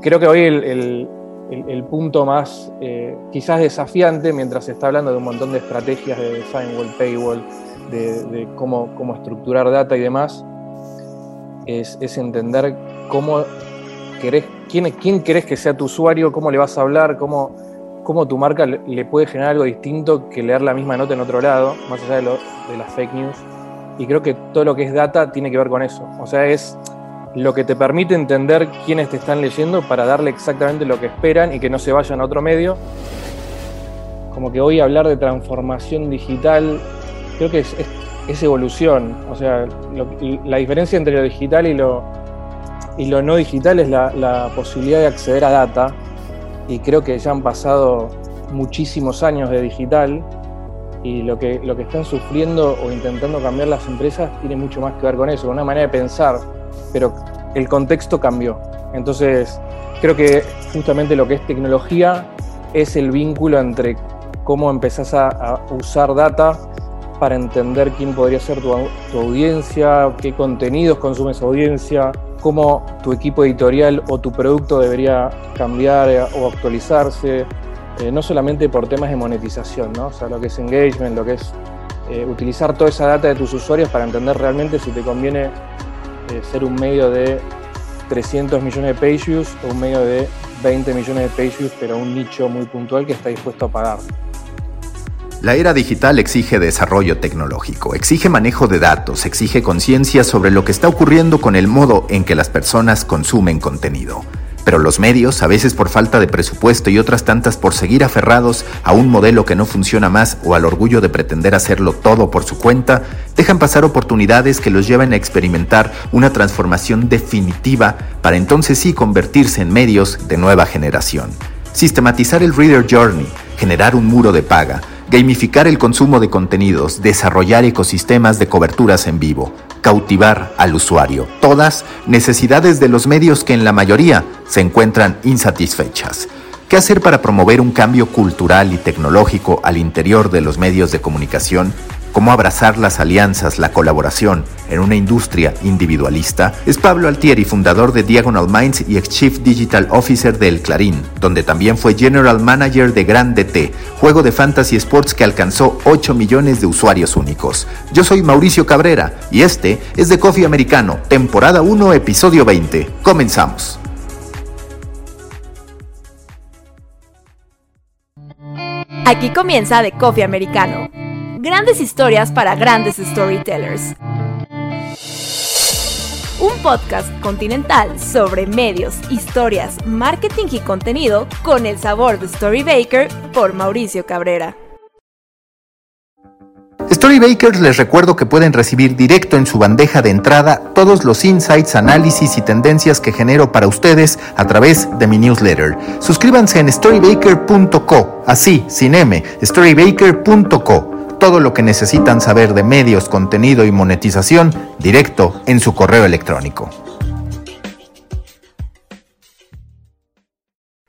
creo que hoy el, punto más eh, quizás desafiante, mientras se está hablando de un montón de estrategias de design wall, paywall, de, cómo, cómo, estructurar data y demás, es, entender cómo querés, quién, quién querés que sea tu usuario, cómo le vas a hablar, cómo, cómo tu marca le, puede generar algo distinto que leer la misma nota en otro lado, más allá de, lo, de las fake news. Y creo que todo lo que es data tiene que ver con eso. O sea, es lo que te permite entender quiénes te están leyendo para darle exactamente lo que esperan y que no se vayan a otro medio. Como que hoy hablar de transformación digital, creo que es, evolución. O sea, la diferencia entre lo digital y lo, y lo no digital es la, posibilidad de acceder a data. Y creo que ya han pasado muchísimos años de digital y lo que, lo que están sufriendo o intentando cambiar las empresas tiene mucho más que ver con eso, con una manera de pensar pero el contexto cambió. Entonces, creo que justamente lo que es tecnología es el vínculo entre cómo empezás a, usar data para entender quién podría ser tu, audiencia, qué contenidos consume esa audiencia, cómo tu equipo editorial o tu producto debería cambiar eh, o actualizarse, eh, no solamente por temas de monetización, ¿no? o sea, lo que es engagement, lo que es eh, utilizar toda esa data de tus usuarios para entender realmente si te conviene eh, ser un medio de 300 millones de page views o un medio de 20 millones de page views, pero un nicho muy puntual que está dispuesto a pagar. La era digital exige desarrollo tecnológico, exige manejo de datos, exige conciencia sobre lo que está ocurriendo con el modo en que las personas consumen contenido. Pero los medios, a veces por falta de presupuesto y otras tantas por seguir aferrados a un modelo que no funciona más o al orgullo de pretender hacerlo todo por su cuenta, dejan pasar oportunidades que los llevan a experimentar una transformación definitiva para entonces sí convertirse en medios de nueva generación. Sistematizar el Reader Journey, generar un muro de paga, gamificar el consumo de contenidos, desarrollar ecosistemas de coberturas en vivo, cautivar al usuario. Todas necesidades de los medios que en la mayoría se encuentran insatisfechas. ¿Qué hacer para promover un cambio cultural y tecnológico al interior de los medios de comunicación? Cómo abrazar las alianzas, la colaboración en una industria individualista, es Pablo Altieri, fundador de Diagonal Minds y ex Chief Digital Officer del Clarín, donde también fue General Manager de Grande T, juego de fantasy sports que alcanzó 8 millones de usuarios únicos. Yo soy Mauricio Cabrera y este es de Coffee Americano, temporada 1, episodio 20. Comenzamos. Aquí comienza The Coffee Americano Grandes historias para grandes storytellers. Un podcast continental sobre medios, historias, marketing y contenido con el sabor de Storybaker por Mauricio Cabrera. Storybakers les recuerdo que pueden recibir directo en su bandeja de entrada todos los insights, análisis y tendencias que genero para ustedes a través de mi newsletter. Suscríbanse en storybaker.co, así, sin M, storybaker.co todo lo que necesitan saber de medios, contenido y monetización directo en su correo electrónico.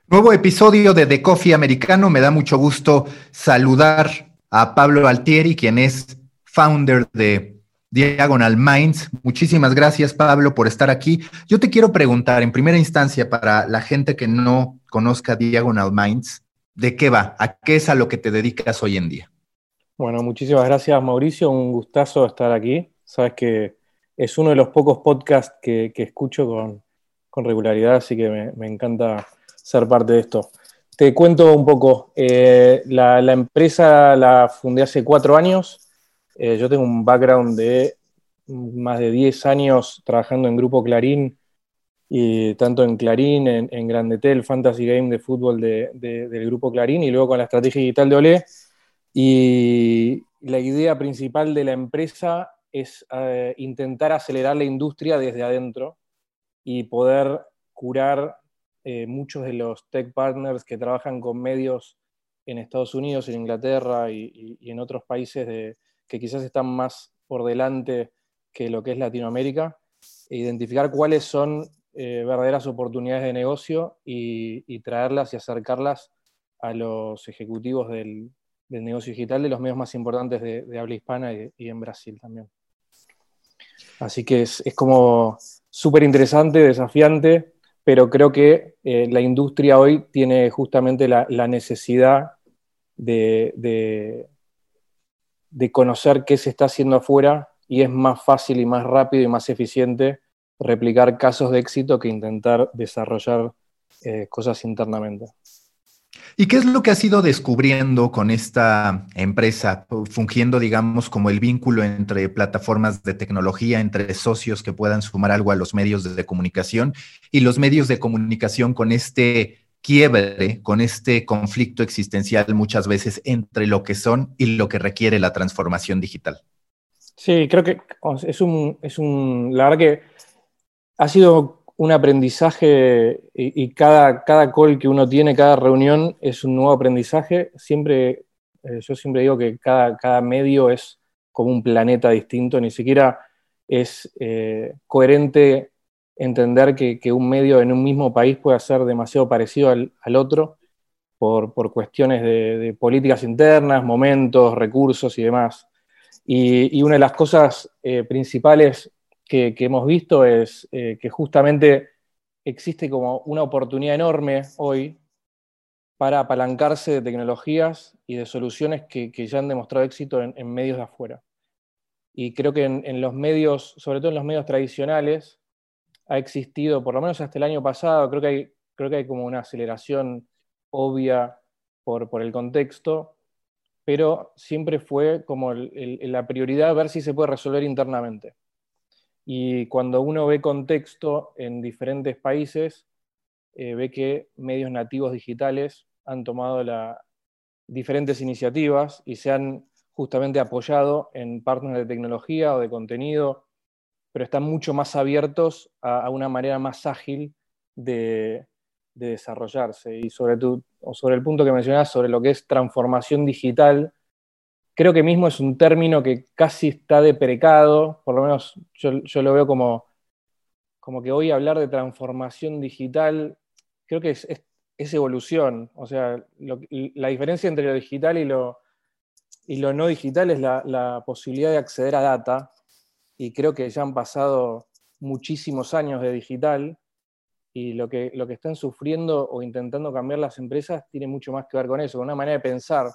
Nuevo episodio de The Coffee Americano. Me da mucho gusto saludar a Pablo Altieri, quien es founder de Diagonal Minds. Muchísimas gracias, Pablo, por estar aquí. Yo te quiero preguntar, en primera instancia, para la gente que no conozca Diagonal Minds, ¿de qué va? ¿A qué es a lo que te dedicas hoy en día? Bueno, muchísimas gracias Mauricio, un gustazo estar aquí. Sabes que es uno de los pocos podcasts que, escucho con, regularidad, así que me, encanta ser parte de esto. Te cuento un poco, eh, la, empresa la fundé hace cuatro años, eh, yo tengo un background de más de 10 años trabajando en Grupo Clarín, y tanto en Clarín, en, en Grandetel, Fantasy Game de fútbol del Grupo Clarín, y luego con la estrategia digital de Olé y la idea principal de la empresa es eh, intentar acelerar la industria desde adentro y poder curar eh, muchos de los tech partners que trabajan con medios en Estados Unidos, en Inglaterra y, en otros países que quizás están más por delante que lo que es Latinoamérica, e identificar cuáles son eh, verdaderas oportunidades de negocio y, traerlas y acercarlas a los ejecutivos del, del negocio digital de los medios más importantes de, habla hispana y, en Brasil también. Así que es, como súper interesante, desafiante, pero creo que eh, la industria hoy tiene justamente la, necesidad de, de, conocer qué se está haciendo afuera y es más fácil y más rápido y más eficiente replicar casos de éxito que intentar desarrollar eh, cosas internamente. ¿Y qué es lo que has ido descubriendo con esta empresa, fungiendo, digamos, como el vínculo entre plataformas de tecnología, entre socios que puedan sumar algo a los medios de comunicación y los medios de comunicación con este quiebre, con este conflicto existencial muchas veces entre lo que son y lo que requiere la transformación digital? Sí, creo que es un, es un la verdad que ha sido un aprendizaje y, cada, cada call que uno tiene, cada reunión es un nuevo aprendizaje. Siempre, eh, yo siempre digo que cada, cada medio es como un planeta distinto, ni siquiera es eh, coherente entender que, un medio en un mismo país puede ser demasiado parecido al, otro por, cuestiones de, políticas internas, momentos, recursos y demás. Y, una de las cosas eh, principales que, hemos visto es eh, que justamente existe como una oportunidad enorme hoy para apalancarse de tecnologías y de soluciones que, ya han demostrado éxito en, medios de afuera. Y creo que en, los medios, sobre todo en los medios tradicionales, ha existido, por lo menos hasta el año pasado, creo que hay, creo que hay como una aceleración obvia por, por el contexto, pero siempre fue como la prioridad ver si se puede resolver internamente. Y cuando uno ve contexto en diferentes países, eh, ve que medios nativos digitales han tomado diferentes iniciativas y se han justamente apoyado en partners de tecnología o de contenido, pero están mucho más abiertos a, una manera más ágil de, desarrollarse. Y sobre, tu, sobre el punto que mencionas, sobre lo que es transformación digital, creo que mismo es un término que casi está deprecado, por lo menos yo, lo veo como, como que hoy hablar de transformación digital, creo que es, evolución. O sea, la diferencia entre lo digital y lo, y lo no digital es la, posibilidad de acceder a data, y creo que ya han pasado muchísimos años de digital, y lo que, lo que están sufriendo o intentando cambiar las empresas tiene mucho más que ver con eso, con una manera de pensar,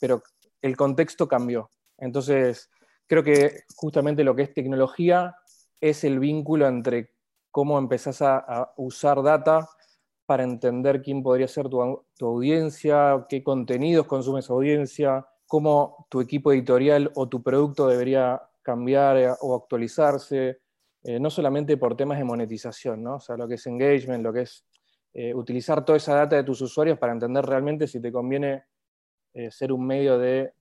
pero el contexto cambió. Entonces, creo que justamente lo que es tecnología es el vínculo entre cómo empezás a, usar data para entender quién podría ser tu, audiencia, qué contenidos consume esa audiencia, cómo tu equipo editorial o tu producto debería cambiar eh, o actualizarse, eh, no solamente por temas de monetización, ¿no? o sea, lo que es engagement, lo que es eh, utilizar toda esa data de tus usuarios para entender realmente si te conviene ser un medio de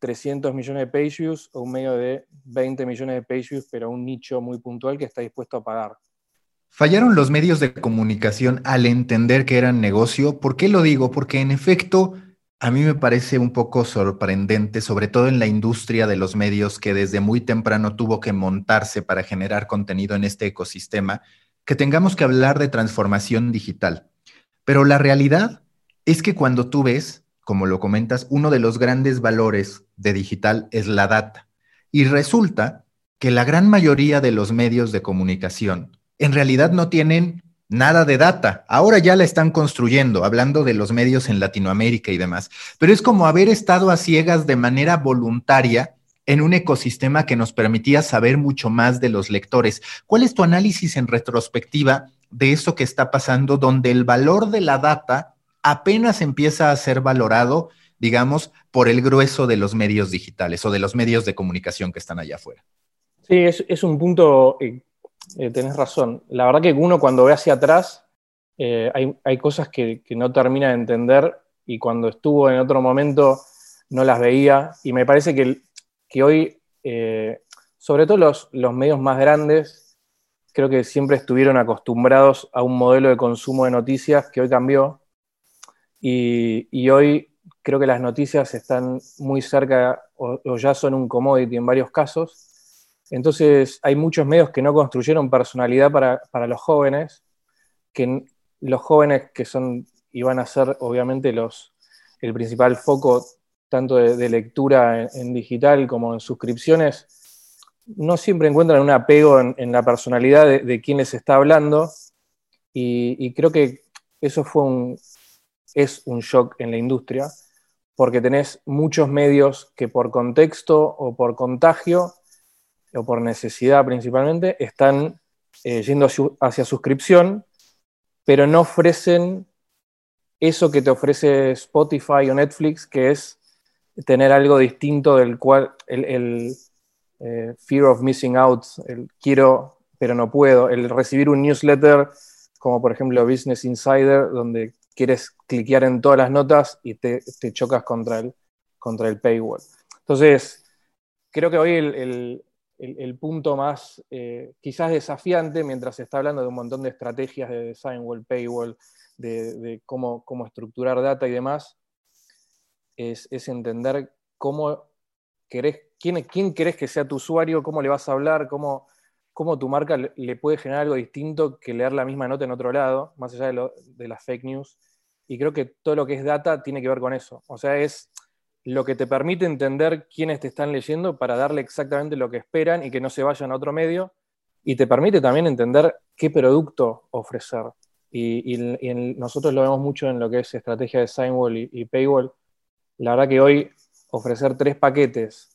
300 millones de page views o un medio de 20 millones de page views, pero un nicho muy puntual que está dispuesto a pagar. ¿Fallaron los medios de comunicación al entender que eran negocio? ¿Por qué lo digo? Porque en efecto, a mí me parece un poco sorprendente, sobre todo en la industria de los medios que desde muy temprano tuvo que montarse para generar contenido en este ecosistema, que tengamos que hablar de transformación digital. Pero la realidad es que cuando tú ves como lo comentas, uno de los grandes valores de digital es la data. Y resulta que la gran mayoría de los medios de comunicación en realidad no tienen nada de data. Ahora ya la están construyendo, hablando de los medios en Latinoamérica y demás. Pero es como haber estado a ciegas de manera voluntaria en un ecosistema que nos permitía saber mucho más de los lectores. ¿Cuál es tu análisis en retrospectiva de eso que está pasando, donde el valor de la data apenas empieza a ser valorado, digamos, por el grueso de los medios digitales o de los medios de comunicación que están allá afuera. Sí, es, un punto, eh, eh, tenés razón. La verdad que uno cuando ve hacia atrás, eh, hay, cosas que, no termina de entender y cuando estuvo en otro momento no las veía. Y me parece que, que hoy, sobre todo los, los medios más grandes, creo que siempre estuvieron acostumbrados a un modelo de consumo de noticias que hoy cambió y, hoy creo que las noticias están muy cerca o, ya son un commodity en varios casos. Entonces hay muchos medios que no construyeron personalidad para, los jóvenes, que los jóvenes que son y van a ser obviamente los, el principal foco tanto de, lectura en, digital como en suscripciones, no siempre encuentran un apego en, la personalidad de, de quien les está hablando Y, creo que eso fue un, es un shock en la industria, porque tenés muchos medios que por contexto o por contagio o por necesidad principalmente están eh, yendo hacia suscripción, pero no ofrecen eso que te ofrece Spotify o Netflix, que es tener algo distinto del cual el, eh, fear of missing out, el quiero pero no puedo, el recibir un newsletter como por ejemplo Business Insider, donde quieres cliquear en todas las notas y te, chocas contra el, paywall. Entonces, creo que hoy el, punto más eh, quizás desafiante, mientras se está hablando de un montón de estrategias de design wall, paywall, de, cómo, cómo, estructurar data y demás, es, entender cómo querés, quién, quién querés que sea tu usuario, cómo le vas a hablar, cómo, cómo tu marca le, puede generar algo distinto que leer la misma nota en otro lado, más allá de, de las fake news. Y creo que todo lo que es data tiene que ver con eso. O sea, es lo que te permite entender quiénes te están leyendo para darle exactamente lo que esperan y que no se vayan a otro medio. Y te permite también entender qué producto ofrecer. Y, nosotros lo vemos mucho en lo que es estrategia de Signwall y Paywall, la verdad que hoy ofrecer tres paquetes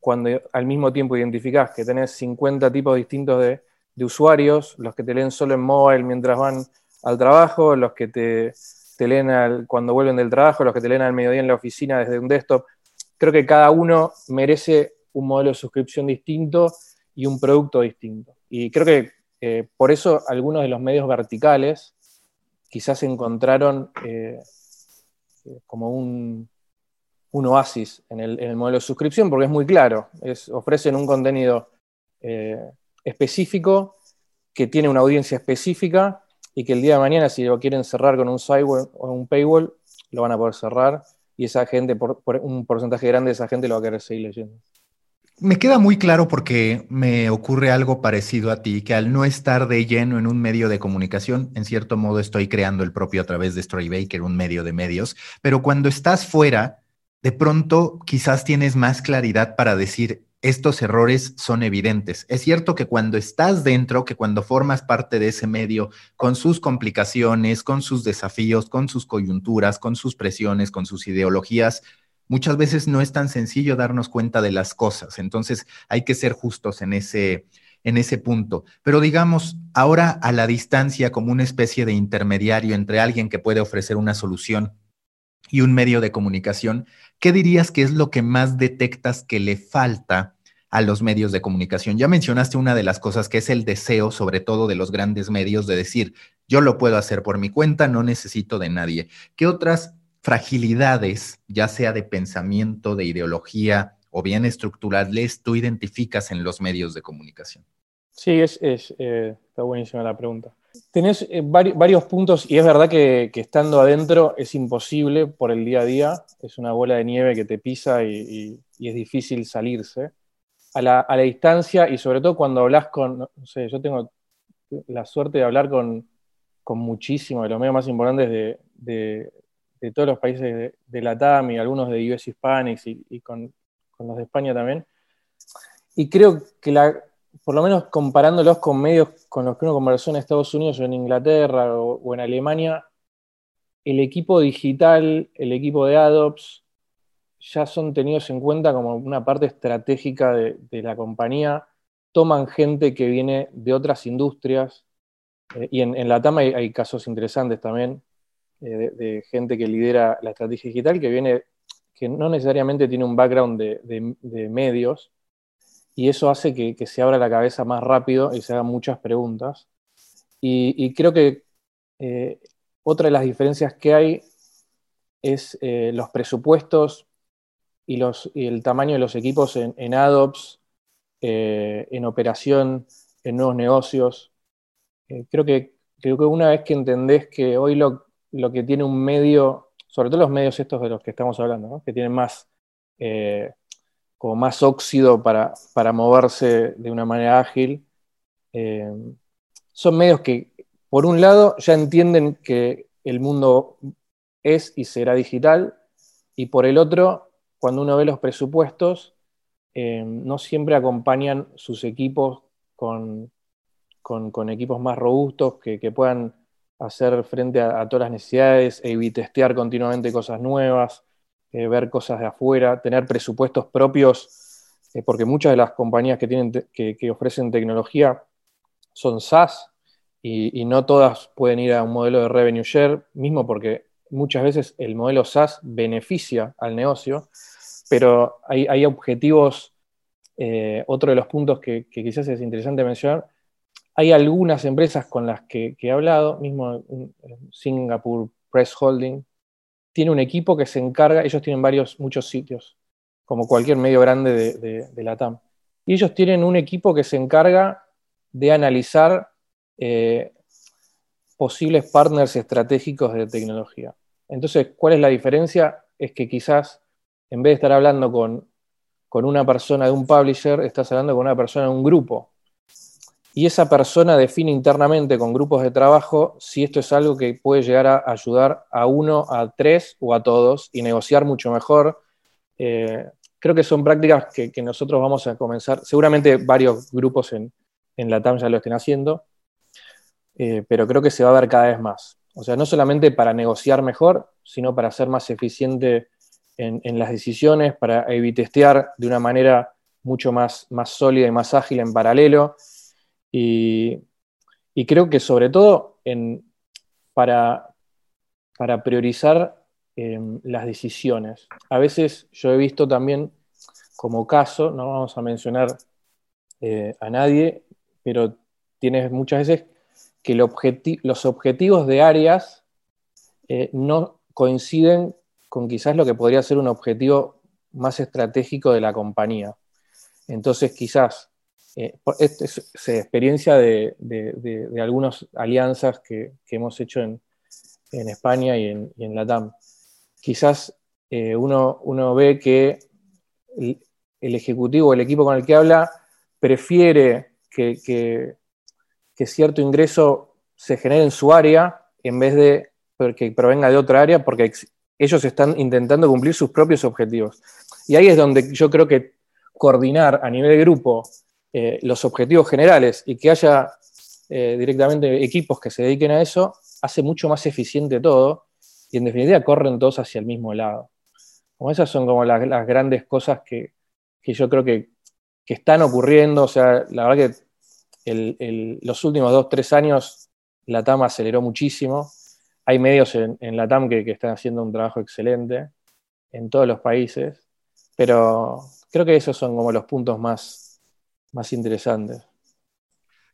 cuando al mismo tiempo identificás que tenés 50 tipos distintos de, usuarios, los que te leen solo en mobile mientras van al trabajo, los que te, leen cuando vuelven del trabajo, los que te leen al mediodía en la oficina desde un desktop, creo que cada uno merece un modelo de suscripción distinto y un producto distinto. Y creo que eh, por eso algunos de los medios verticales quizás encontraron eh, como un, un oasis en el, modelo de suscripción porque es muy claro. Ofrecen un contenido eh, específico que tiene una audiencia específica y que el día de mañana, si lo quieren cerrar con un sidewall o un paywall, lo van a poder cerrar y esa gente, un porcentaje grande de esa gente lo va a querer seguir leyendo. Me queda muy claro porque me ocurre algo parecido a ti, que al no estar de lleno en un medio de comunicación, en cierto modo estoy creando el propio a través de Storybaker, un medio de medios, pero cuando estás fuera, de pronto quizás tienes más claridad para decir, estos errores son evidentes. Es cierto que cuando estás dentro, que cuando formas parte de ese medio, con sus complicaciones, con sus desafíos, con sus coyunturas, con sus presiones, con sus ideologías, muchas veces no es tan sencillo darnos cuenta de las cosas. Entonces hay que ser justos en ese, en ese punto. Pero digamos, ahora a la distancia como una especie de intermediario entre alguien que puede ofrecer una solución y un medio de comunicación, ¿qué dirías que es lo que más detectas que le falta a los medios de comunicación? Ya mencionaste una de las cosas que es el deseo, sobre todo de los grandes medios, de decir, yo lo puedo hacer por mi cuenta, no necesito de nadie. ¿Qué otras fragilidades, ya sea de pensamiento, de ideología o bien estructurales, tú identificas en los medios de comunicación? Sí, es, eh, está buenísima la pregunta. Tenés eh, varios puntos y es verdad que, estando adentro es imposible por el día a día, es una bola de nieve que te pisa y, es difícil salirse. A la, distancia y sobre todo cuando hablas con, no sé, yo tengo la suerte de hablar con, muchísimos de los medios más importantes de, todos los países de, la TAM y algunos de US Hispanics y, con, con los de España también. Y creo que la, por lo menos comparándolos con medios con los que uno conversó en Estados Unidos o en Inglaterra o, en Alemania, el equipo digital, el equipo de ADOPS, ya son tenidos en cuenta como una parte estratégica de, la compañía. Toman gente que viene de otras industrias, eh, y en, la TAM hay, casos interesantes también eh, de, gente que lidera la estrategia digital, que viene, que no necesariamente tiene un background de medios, y eso hace que, se abra la cabeza más rápido y se hagan muchas preguntas. Y, creo que eh, otra de las diferencias que hay es eh, los presupuestos y, los, el tamaño de los equipos en, en ADOPS, eh, en operación, en nuevos negocios. creo, que, creo que una vez que entendés que hoy lo, que tiene un medio, sobre todo los medios estos de los que estamos hablando, que tienen más como más óxido para, moverse de una manera ágil. Eh, son medios que, por un lado, ya entienden que el mundo es y será digital, y por el otro, cuando uno ve los presupuestos, eh, no siempre acompañan sus equipos con, equipos más robustos que, puedan hacer frente a, todas las necesidades, e testear continuamente cosas nuevas, eh, ver cosas de afuera, tener presupuestos propios, eh, porque muchas de las compañías que, tienen que, ofrecen tecnología son SaaS y, no todas pueden ir a un modelo de revenue share, mismo porque muchas veces el modelo SaaS beneficia al negocio, pero hay, objetivos, eh, otro de los puntos que, quizás es interesante mencionar, hay algunas empresas con las que, he hablado, mismo Singapore Press Holding, tiene un equipo que se encarga, ellos tienen varios, muchos sitios, como cualquier medio grande de, la TAM. Y ellos tienen un equipo que se encarga de analizar eh, posibles partners estratégicos de tecnología. Entonces, ¿cuál es la diferencia? Es que quizás en vez de estar hablando con, con una persona de un publisher, estás hablando con una persona de un grupo y esa persona define internamente con grupos de trabajo si esto es algo que puede llegar a ayudar a uno, a tres o a todos y negociar mucho mejor. Eh, creo que son prácticas que, nosotros vamos a comenzar, seguramente varios grupos en, la TAM ya lo estén haciendo, eh, pero creo que se va a ver cada vez más. O sea, no solamente para negociar mejor, sino para ser más eficiente en, las decisiones, para evitestear de una manera mucho más, más sólida y más ágil en paralelo y, creo que sobre todo para, priorizar em, las decisiones. A veces yo he visto también como caso, no vamos a mencionar eh, a nadie, pero tienes muchas veces que los objetivos de áreas eh, no coinciden con quizás lo que podría ser un objetivo más estratégico de la compañía. Entonces quizás eh, esta es, experiencia de, algunas alianzas que, hemos hecho en, España y en, la TAM. Quizás eh, uno, ve que el, ejecutivo, el equipo con el que habla, prefiere que, cierto ingreso se genere en su área en vez de que provenga de otra área, porque ellos están intentando cumplir sus propios objetivos. Y ahí es donde yo creo que coordinar a nivel de grupo eh, los objetivos generales y que haya eh, directamente equipos que se dediquen a eso, hace mucho más eficiente todo y en definitiva corren todos hacia el mismo lado. Como esas son como las, grandes cosas que, yo creo que, están ocurriendo. O sea, la verdad que los últimos dos, tres años la TAM aceleró muchísimo. Hay medios en, la TAM que, que están haciendo un trabajo excelente en todos los países, pero creo que esos son como los puntos más, más interesantes.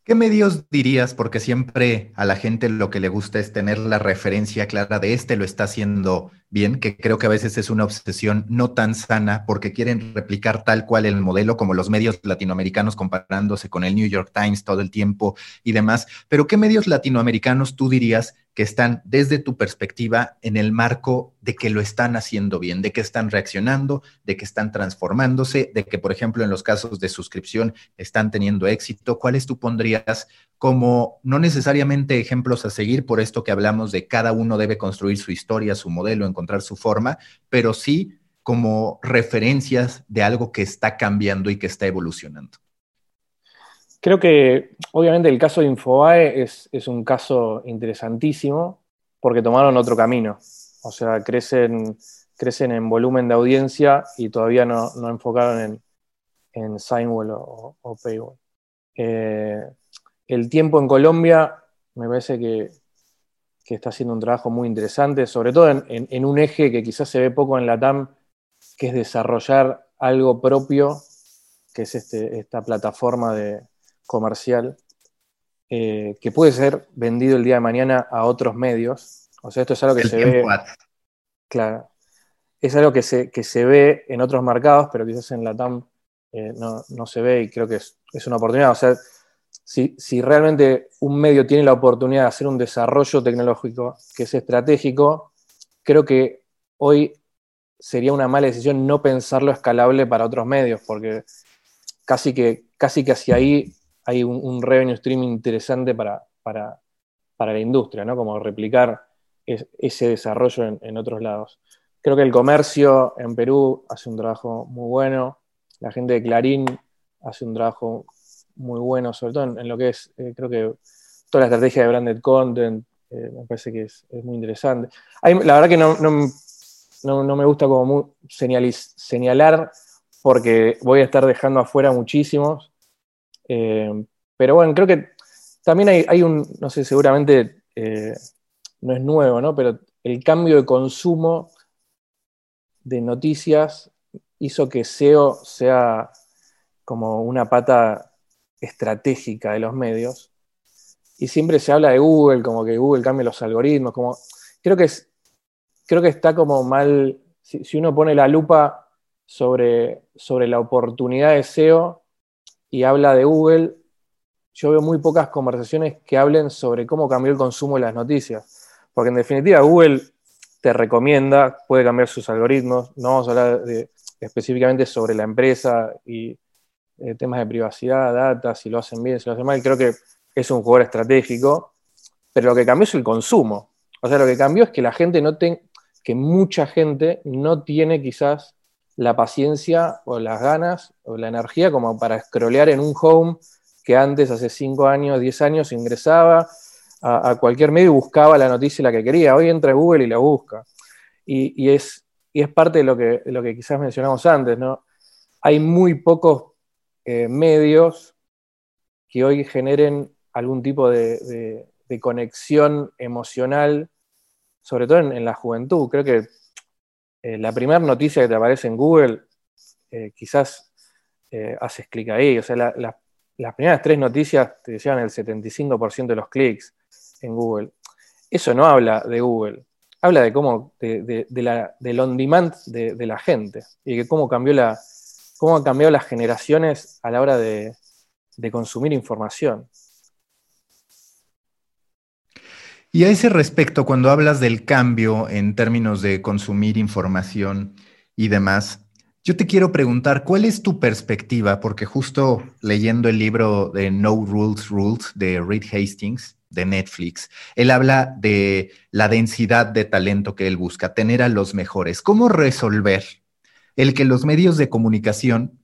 ¿Qué medios dirías? Porque siempre a la gente lo que le gusta es tener la referencia clara de este lo está haciendo bien, que creo que a veces es una obsesión no tan sana porque quieren replicar tal cual el modelo como los medios latinoamericanos comparándose con el New York Times todo el tiempo y demás. Pero ¿qué medios latinoamericanos tú dirías que están desde tu perspectiva en el marco de que lo están haciendo bien, de que están reaccionando, de que están transformándose, de que, por ejemplo, en los casos de suscripción están teniendo éxito? ¿Cuáles tú pondrías como no necesariamente ejemplos a seguir por esto que hablamos de cada uno debe construir su historia, su modelo, encontrar su forma, pero sí como referencias de algo que está cambiando y que está evolucionando? Creo que obviamente el caso de Infobae es, un caso interesantísimo porque tomaron otro camino. O sea, crecen, crecen en volumen de audiencia y todavía no, enfocaron en, en o, Paywall. Eh, el tiempo en Colombia me parece que, está haciendo un trabajo muy interesante, sobre todo en, un eje que quizás se ve poco en la TAM, que es desarrollar algo propio, que es este, esta plataforma de, comercial eh, que puede ser vendido el día de mañana a otros medios. O sea, esto es algo que se ve. Claro. Es algo que se, que se ve en otros mercados, pero quizás en la TAM eh, no, se ve y creo que es, una oportunidad. O sea, si, si, realmente un medio tiene la oportunidad de hacer un desarrollo tecnológico que es estratégico, creo que hoy sería una mala decisión no pensarlo escalable para otros medios, porque casi que, casi que hacia ahí hay un, revenue stream interesante para, para, la industria, ¿no? Como replicar ese desarrollo en, otros lados. Creo que el comercio en Perú hace un trabajo muy bueno, la gente de Clarín hace un trabajo muy bueno, sobre todo en, lo que es, eh, creo que toda la estrategia de branded content, eh, me parece que es, muy interesante. la verdad que no, me gusta como señalar porque voy a estar dejando afuera muchísimos. Eh, pero bueno, creo que también hay, un, no sé, seguramente eh, no es nuevo, ¿no? Pero el cambio de consumo de noticias hizo que SEO sea como una pata estratégica de los medios. Y siempre se habla de Google, como que Google cambia los algoritmos, como creo que es, creo que está como mal, si, uno pone la lupa sobre, sobre la oportunidad de SEO y habla de Google, yo veo muy pocas conversaciones que hablen sobre cómo cambió el consumo de las noticias. Porque en definitiva Google te recomienda, puede cambiar sus algoritmos, no vamos a hablar específicamente sobre la empresa y eh, temas de privacidad, data, si lo hacen bien, si lo hacen mal, creo que es un jugador estratégico, pero lo que cambió es el consumo. O sea, lo que cambió es que la gente no tenga, que mucha gente no tiene quizás la paciencia o las ganas o la energía como para scrollear en un home que antes, hace 5 años, 10 años, ingresaba a, cualquier medio y buscaba la noticia la que quería. Hoy entra a Google y la busca. Y, es, es parte de lo que, lo que quizás mencionamos antes, ¿no? Hay muy pocos eh, medios que hoy generen algún tipo de, conexión emocional, sobre todo en, la juventud. Creo que eh, la primera noticia que te aparece en Google eh, quizás haces clic ahí. O sea, las primeras tres noticias te llevan el 75% de los clics en Google. Eso no habla de Google, habla de cómo, de, la, del on demand de, la gente y de cómo cambió la, cómo han cambiado las generaciones a la hora de, consumir información. Y a ese respecto, cuando hablas del cambio en términos de consumir información y demás, yo te quiero preguntar, ¿cuál es tu perspectiva? Porque justo leyendo el libro de No Rules Rules de Reed Hastings de Netflix, él habla de la densidad de talento que él busca, tener a los mejores. ¿Cómo resolver el que los medios de comunicación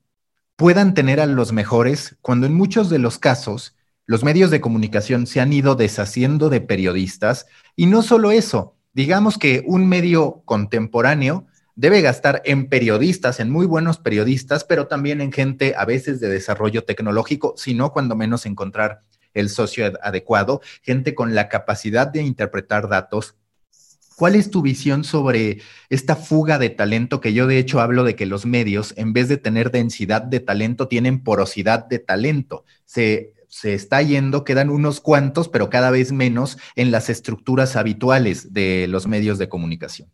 puedan tener a los mejores cuando en muchos de los casos los medios de comunicación se han ido deshaciendo de periodistas y no solo eso, digamos que un medio contemporáneo debe gastar en periodistas, en muy buenos periodistas, pero también en gente a veces de desarrollo tecnológico, sino cuando menos encontrar el socio adecuado, gente con la capacidad de interpretar datos ¿Cuál es tu visión sobre esta fuga de talento que yo de hecho hablo de que los medios, en vez de tener densidad de talento, tienen porosidad de talento? Se, está yendo, quedan unos cuantos, pero cada vez menos en las estructuras habituales de los medios de comunicación.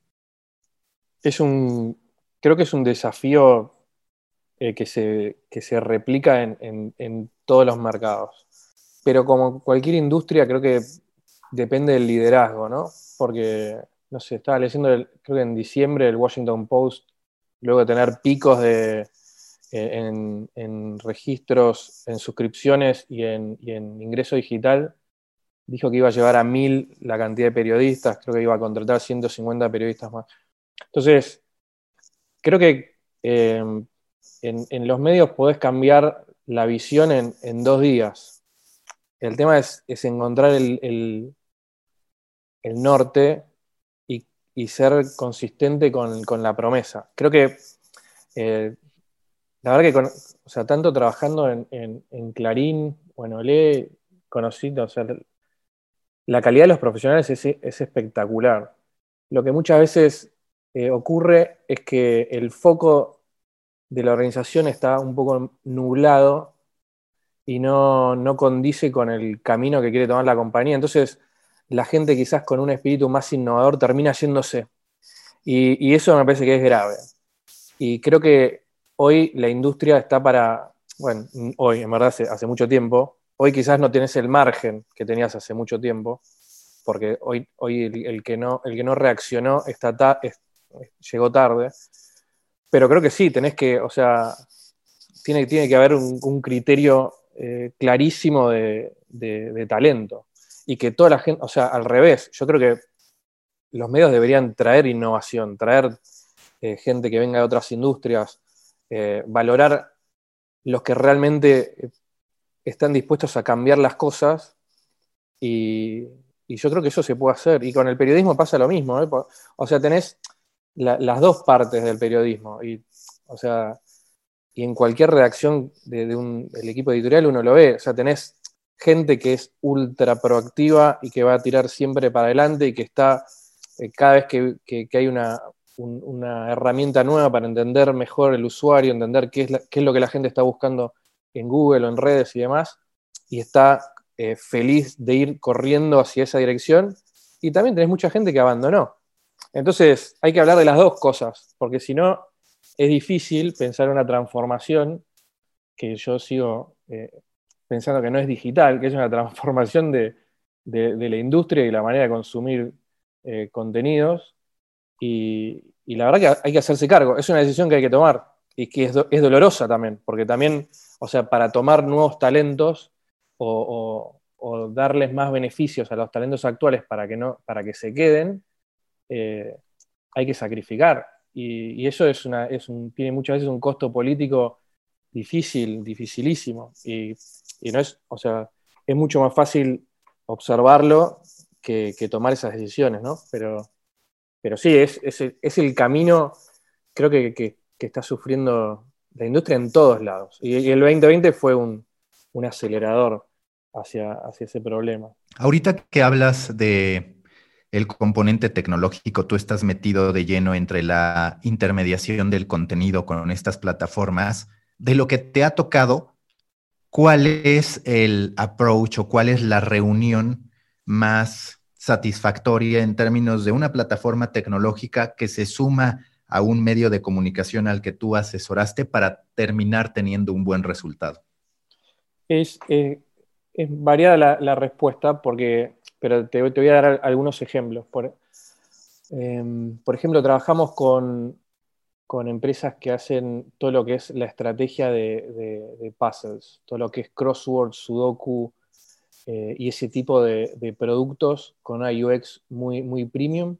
Es un, creo que es un desafío eh, que, se, se, replica en, en todos los mercados. Pero como cualquier industria, creo que depende del liderazgo, ¿no? Porque, no sé, estaba leyendo, creo que en diciembre, el Washington Post, luego de tener picos de, en, registros, en suscripciones y en, ingreso digital, dijo que iba a llevar a mil la cantidad de periodistas, creo que iba a contratar 150 periodistas más. Entonces, creo que eh, en, los medios podés cambiar la visión en, dos días. El tema es, encontrar el, el norte y, ser consistente con, la promesa. Creo que, eh, la verdad que, o sea, tanto trabajando en, Clarín o en Olé, conocido, o sea, la calidad de los profesionales es, espectacular. Lo que muchas veces eh, ocurre es que el foco de la organización está un poco nublado y no, no condice con el camino que quiere tomar la compañía. Entonces, la gente quizás con un espíritu más innovador termina yéndose. Y, eso me parece que es grave. Y creo que hoy la industria está para, bueno, hoy en verdad hace, mucho tiempo, hoy quizás no tienes el margen que tenías hace mucho tiempo, porque hoy, hoy el, que, no, el que no reaccionó está llegó tarde. Pero creo que sí, tenés que, o sea, tiene, tiene que haber un, criterio eh, clarísimo de talento y que toda la gente, o sea, al revés, yo creo que los medios deberían traer innovación, traer eh, gente que venga de otras industrias, eh, valorar los que realmente eh, están dispuestos a cambiar las cosas y, yo creo que eso se puede hacer. Y con el periodismo pasa lo mismo. ¿eh? O sea, tenés las dos partes del periodismo. Y, o sea, y en cualquier redacción del de un, equipo editorial uno lo ve. O sea, tenés gente que es ultra proactiva y que va a tirar siempre para adelante y que está cada vez que, hay una, una, herramienta nueva para entender mejor el usuario, entender qué es, lo que la gente está buscando en Google o en redes y demás, y está eh, feliz de ir corriendo hacia esa dirección. Y también tenés mucha gente que abandonó. Entonces hay que hablar de las dos cosas, porque si no, es difícil pensar una transformación que yo sigo eh, pensando que no es digital, que es una transformación de, la industria y la manera de consumir eh, contenidos. Y, la verdad que hay que hacerse cargo, es una decisión que hay que tomar y que es, es dolorosa también, porque también, o sea, para tomar nuevos talentos o, darles más beneficios a los talentos actuales para que, no, para que se queden, eh, hay que sacrificar. Y, eso es una, es un, tiene muchas veces un costo político difícil, dificilísimo. Y, no es, o sea, es mucho más fácil observarlo que, tomar esas decisiones, ¿no? Pero, pero sí, es, es, el camino, creo que, que, está sufriendo la industria en todos lados. Y, el 2020 fue un, un acelerador hacia, hacia ese problema. Ahorita que hablas de el componente tecnológico, tú estás metido de lleno entre la intermediación del contenido con estas plataformas. De lo que te ha tocado, ¿cuál es el approach o cuál es la reunión más satisfactoria en términos de una plataforma tecnológica que se suma a un medio de comunicación al que tú asesoraste para terminar teniendo un buen resultado? Es, eh, es variada la, respuesta, porque, pero te, voy a dar algunos ejemplos. Por, em, por ejemplo, trabajamos con, empresas que hacen todo lo que es la estrategia de, puzzles, todo lo que es crossword, sudoku eh, y ese tipo de, productos con una UX muy, muy premium.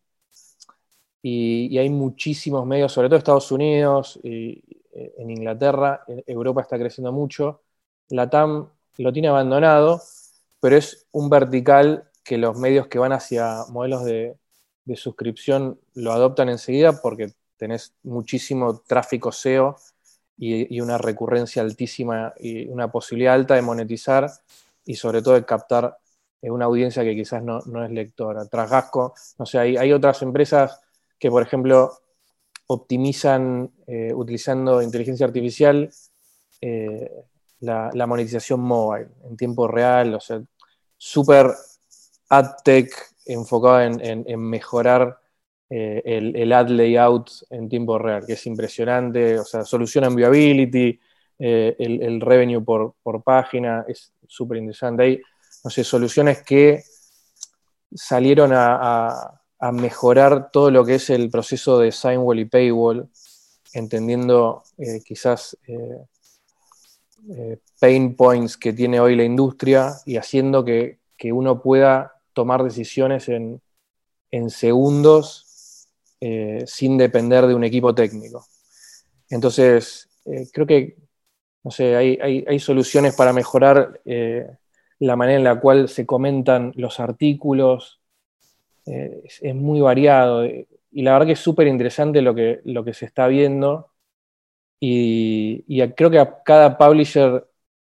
Y, hay muchísimos medios, sobre todo Estados Unidos, y, eh, en Inglaterra, Europa está creciendo mucho. La TAM lo tiene abandonado, pero es un vertical que los medios que van hacia modelos de, suscripción lo adoptan enseguida porque tenés muchísimo tráfico SEO y, una recurrencia altísima y una posibilidad alta de monetizar y sobre todo de captar eh, una audiencia que quizás no, es lectora. Trasgasco, no sé, hay, otras empresas que, por ejemplo, optimizan eh, utilizando inteligencia artificial eh, la, monetización mobile en tiempo real, o sea, súper ad tech enfocado en, mejorar eh, el, ad layout en tiempo real, que es impresionante, o sea, solucionan viability, eh, el, revenue por, página, es súper interesante. Hay, no sé, soluciones que salieron a, mejorar todo lo que es el proceso de Signwall y Paywall, entendiendo eh, quizás eh, pain points que tiene hoy la industria y haciendo que, uno pueda tomar decisiones en, segundos eh, sin depender de un equipo técnico. Entonces, eh, creo que, no sé, hay, soluciones para mejorar la manera en la cual se comentan los artículos. Es, es, muy variado y la verdad que es súper interesante lo que, lo que se está viendo y, creo que a cada publisher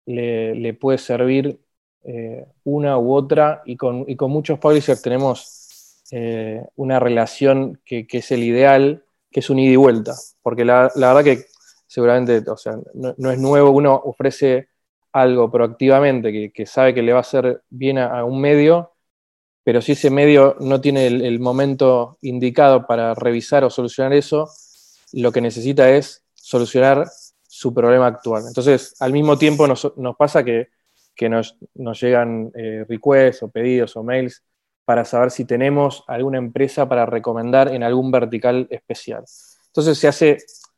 le, puede servir eh, una u otra, y con, muchos publishers tenemos eh, una relación que, es el ideal, que es un ida y vuelta, porque la, verdad que seguramente, o sea, no, es nuevo, uno ofrece algo proactivamente que, sabe que le va a hacer bien a, un medio, pero si ese medio no tiene el momento indicado para revisar o solucionar eso, lo que necesita es solucionar su problema actual. Entonces, al mismo tiempo nos, pasa que, nos, llegan eh, requests o pedidos o mails para saber si tenemos alguna empresa para recomendar en algún vertical especial. Entonces se hace,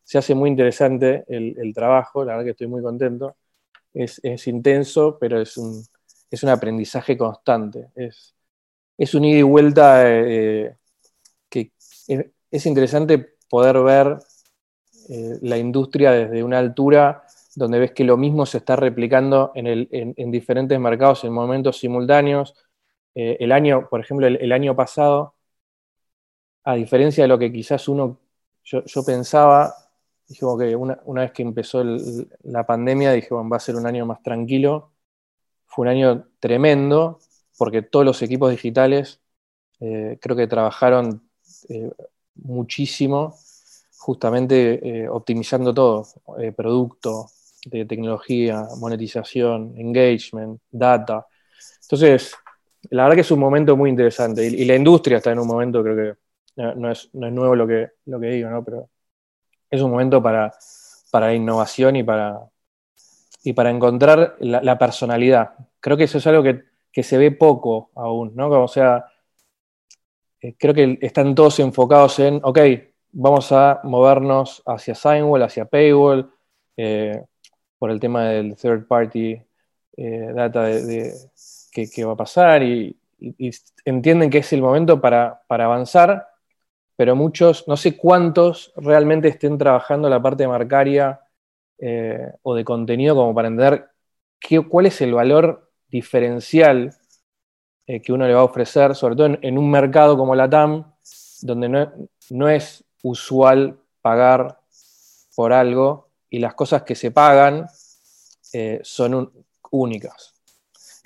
se hace muy interesante el, trabajo, la verdad que estoy muy contento. Es, intenso, pero es un, es un aprendizaje constante. Es, es un ida y vuelta eh, que es interesante poder ver eh, la industria desde una altura donde ves que lo mismo se está replicando en, diferentes mercados en momentos simultáneos eh, el año, por ejemplo, el, año pasado, a diferencia de lo que quizás uno, yo, pensaba, dije, ok, una, una vez que empezó la pandemia, dije, bueno, va a ser un año más tranquilo. Fue un año tremendo, porque todos los equipos digitales eh, creo que trabajaron eh, muchísimo, justamente optimizando todo, producto, de tecnología, monetización, engagement, data. Entonces, la verdad que es un momento muy interesante y, la industria está en un momento, creo que no, es, nuevo lo que, lo que digo, ¿no? pero es un momento para, para innovación y para, y para encontrar la, personalidad. Creo que eso es algo que, se ve poco aún, ¿no? O sea, eh, creo que están todos enfocados en, ok, vamos a movernos hacia Signwall, hacia Paywall, eh, por el tema del third party eh, data de, que, va a pasar y, entienden que es el momento para, avanzar, pero muchos, no sé cuántos realmente estén trabajando la parte marcaria eh, o de contenido como para entender qué, cuál es el valor diferencial eh, que uno le va a ofrecer, sobre todo en, un mercado como la TAM, donde no, no es usual pagar por algo y las cosas que se pagan eh, son únicas.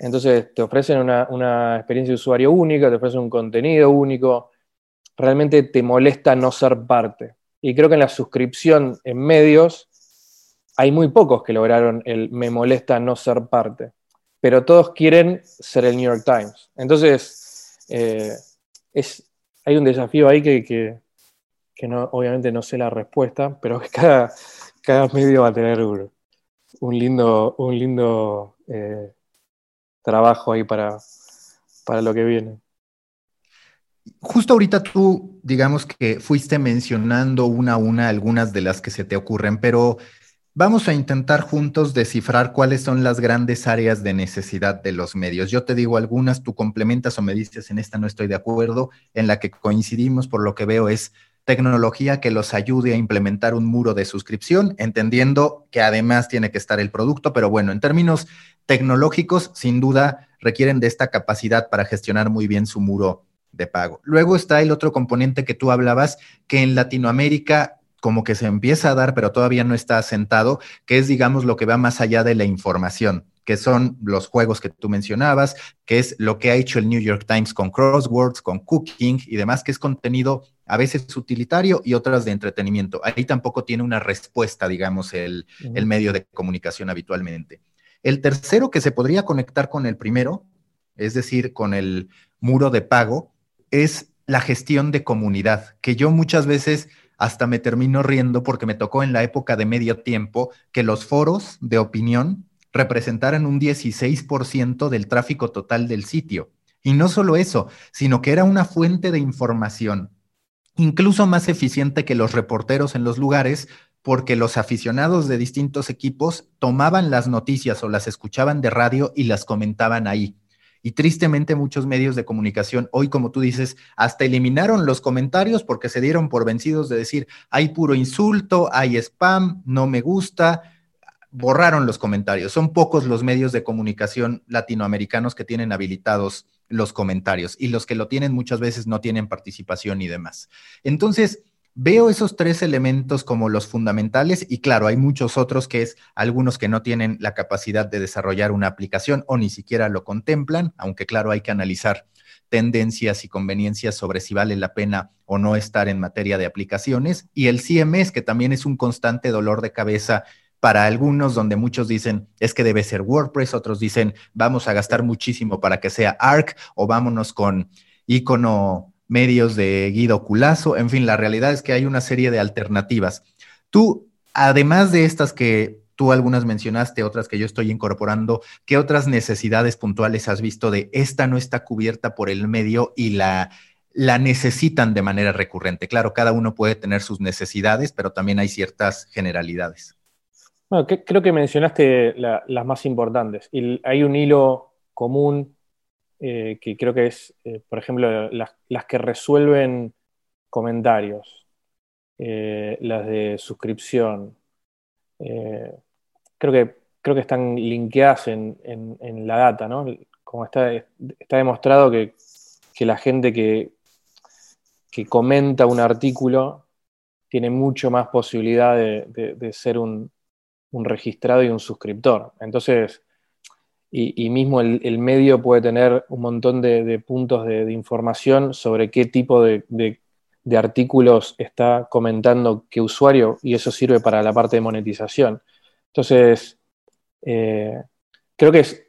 Entonces te ofrecen una, experiencia de usuario única, te ofrecen un contenido único, realmente te molesta no ser parte. Y creo que en la suscripción en medios hay muy pocos que lograron el me molesta no ser parte, pero todos quieren ser el New York Times. Entonces, eh, es, hay un desafío ahí que, no, obviamente no sé la respuesta, pero cada, cada medio va a tener un lindo, un lindo eh, trabajo ahí para, para lo que viene. Justo ahorita tú, digamos que fuiste mencionando una a una algunas de las que se te ocurren, pero vamos a intentar juntos descifrar cuáles son las grandes áreas de necesidad de los medios. Yo te digo algunas, tú complementas o me dices en esta no estoy de acuerdo, en la que coincidimos por lo que veo es tecnología que los ayude a implementar un muro de suscripción, entendiendo que además tiene que estar el producto, pero bueno, en términos tecnológicos, sin duda requieren de esta capacidad para gestionar muy bien su muro de pago. Luego está el otro componente que tú hablabas, que en Latinoamérica como que se empieza a dar, pero todavía no está asentado, que es, digamos, lo que va más allá de la información que son los juegos que tú mencionabas, que es lo que ha hecho el New York Times con Crosswords, con Cooking y demás, que es contenido a veces utilitario y otras de entretenimiento. Ahí tampoco tiene una respuesta, digamos, el, medio de comunicación habitualmente. El tercero que se podría conectar con el primero, es decir, con el muro de pago, es la gestión de comunidad, que yo muchas veces hasta me termino riendo porque me tocó en la época de medio tiempo que los foros de opinión representaran un 16% del tráfico total del sitio. Y no solo eso, sino que era una fuente de información incluso más eficiente que los reporteros en los lugares, porque los aficionados de distintos equipos tomaban las noticias o las escuchaban de radio y las comentaban ahí. Y tristemente muchos medios de comunicación hoy, como tú dices, hasta eliminaron los comentarios porque se dieron por vencidos de decir, hay puro insulto, hay spam, no me gusta, borraron los comentarios. Son pocos los medios de comunicación latinoamericanos que tienen habilitados los comentarios y los que lo tienen muchas veces no tienen participación y demás. Entonces, veo esos tres elementos como los fundamentales y claro, hay muchos otros que es algunos que no tienen la capacidad de desarrollar una aplicación o ni siquiera lo contemplan, aunque claro, hay que analizar tendencias y conveniencias sobre si vale la pena o no estar en materia de aplicaciones. Y el CMS que también es un constante dolor de cabeza para algunos donde muchos dicen es que debe ser WordPress, otros dicen vamos a gastar muchísimo para que sea Arc o vámonos con icono medios de Guido Culazo. En fin, la realidad es que hay una serie de alternativas. Tú, además de estas que tú algunas mencionaste, otras que yo estoy incorporando, ¿qué otras necesidades puntuales has visto de esta no está cubierta por el medio y la la necesitan de manera recurrente. Claro, cada uno puede tener sus necesidades, pero también hay ciertas generalidades creo que mencionaste las más importantes. Y hay un hilo común eh, que creo que es, eh, por ejemplo, las, que resuelven comentarios, eh, las de suscripción. creo, que, creo que están linkeadas en, la data, ¿no? como está, está demostrado que, la gente que, que, comenta un artículo tiene mucho más posibilidad de, ser un, registrado y un suscriptor. Entonces, y, mismo el, medio puede tener un montón de, puntos de, información sobre qué tipo de, artículos está comentando qué usuario, y eso sirve para la parte de monetización. Entonces, eh, creo que es,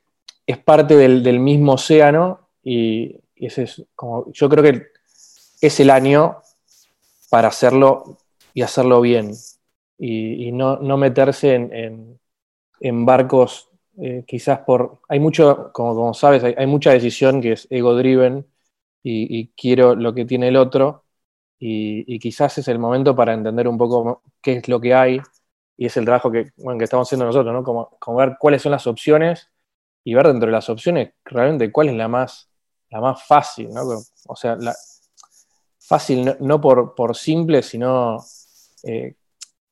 es parte del, mismo océano y, ese es como, yo creo que es el año para hacerlo y hacerlo bien y, no, meterse en, barcos eh, quizás por, hay mucho, como, como sabes, hay, mucha decisión que es ego-driven y, quiero lo que tiene el otro y, quizás es el momento para entender un poco qué es lo que hay y es el trabajo que, que estamos haciendo nosotros, ¿no? Como, como ver cuáles son las opciones y ver dentro de las opciones realmente cuál es la más, la más fácil, ¿no? O sea, la, fácil no, por, por, simple, sino eh,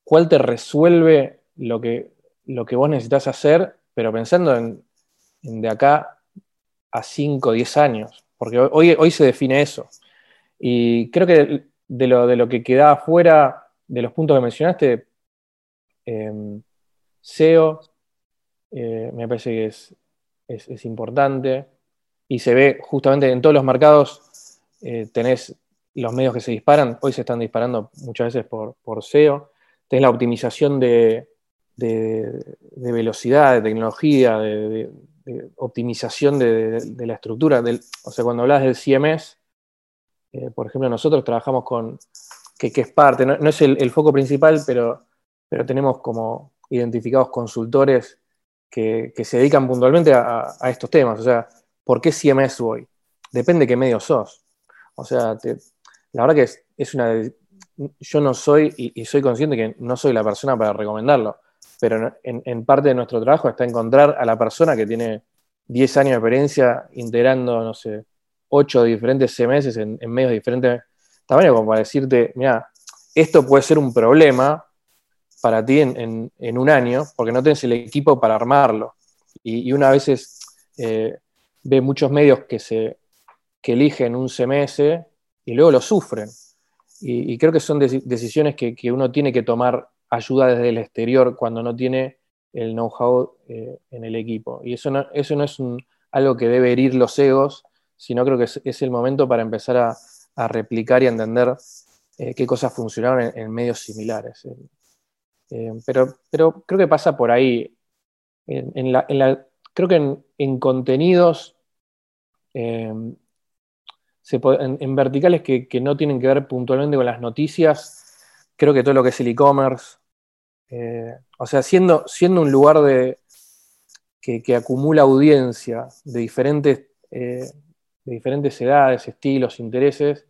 cuál te resuelve lo que, lo que vos necesitas hacer, pero pensando en, de acá a 5 o 10 años, porque hoy, hoy se define eso. Y creo que de lo, de lo que queda afuera de los puntos que mencionaste, eh, SEO, eh, me parece que es es, importante. Y se ve justamente en todos los mercados, eh, tenés los medios que se disparan, hoy se están disparando muchas veces por, por SEO, tenés la optimización de, velocidad, de tecnología, de, optimización de, la estructura. Del, o sea, cuando hablas del CMS, eh, por ejemplo, nosotros trabajamos con, que, es parte, no, es el, foco principal, pero, pero tenemos como identificados consultores que, se dedican puntualmente a, estos temas. O sea, ¿por qué CMS voy? Depende qué medio sos. O sea, la verdad que es, una... Yo no soy, y, soy consciente que no soy la persona para recomendarlo, pero en, parte de nuestro trabajo está encontrar a la persona que tiene 10 años de experiencia integrando, no sé, 8 diferentes CMS en, medios de diferentes tamaños, como para decirte, mira, esto puede ser un problema, para ti en, un año, porque no tienes el equipo para armarlo. Y, una vez eh, ve muchos medios que, se, eligen un CMS y luego lo sufren. Y, creo que son decisiones que, uno tiene que tomar ayuda desde el exterior cuando no tiene el know-how eh, en el equipo. Y eso no, eso no es algo que debe herir los egos, sino creo que es, el momento para empezar a, replicar y entender eh, qué cosas funcionaron en medios similares. Eh, pero, pero creo que pasa por ahí. En, la, creo que en, contenidos, em, en, verticales que, no tienen que ver puntualmente con las noticias, creo que todo lo que es el e-commerce, eh, o sea, siendo, siendo un lugar de, que, acumula audiencia de diferentes, eh, de diferentes edades, estilos, intereses,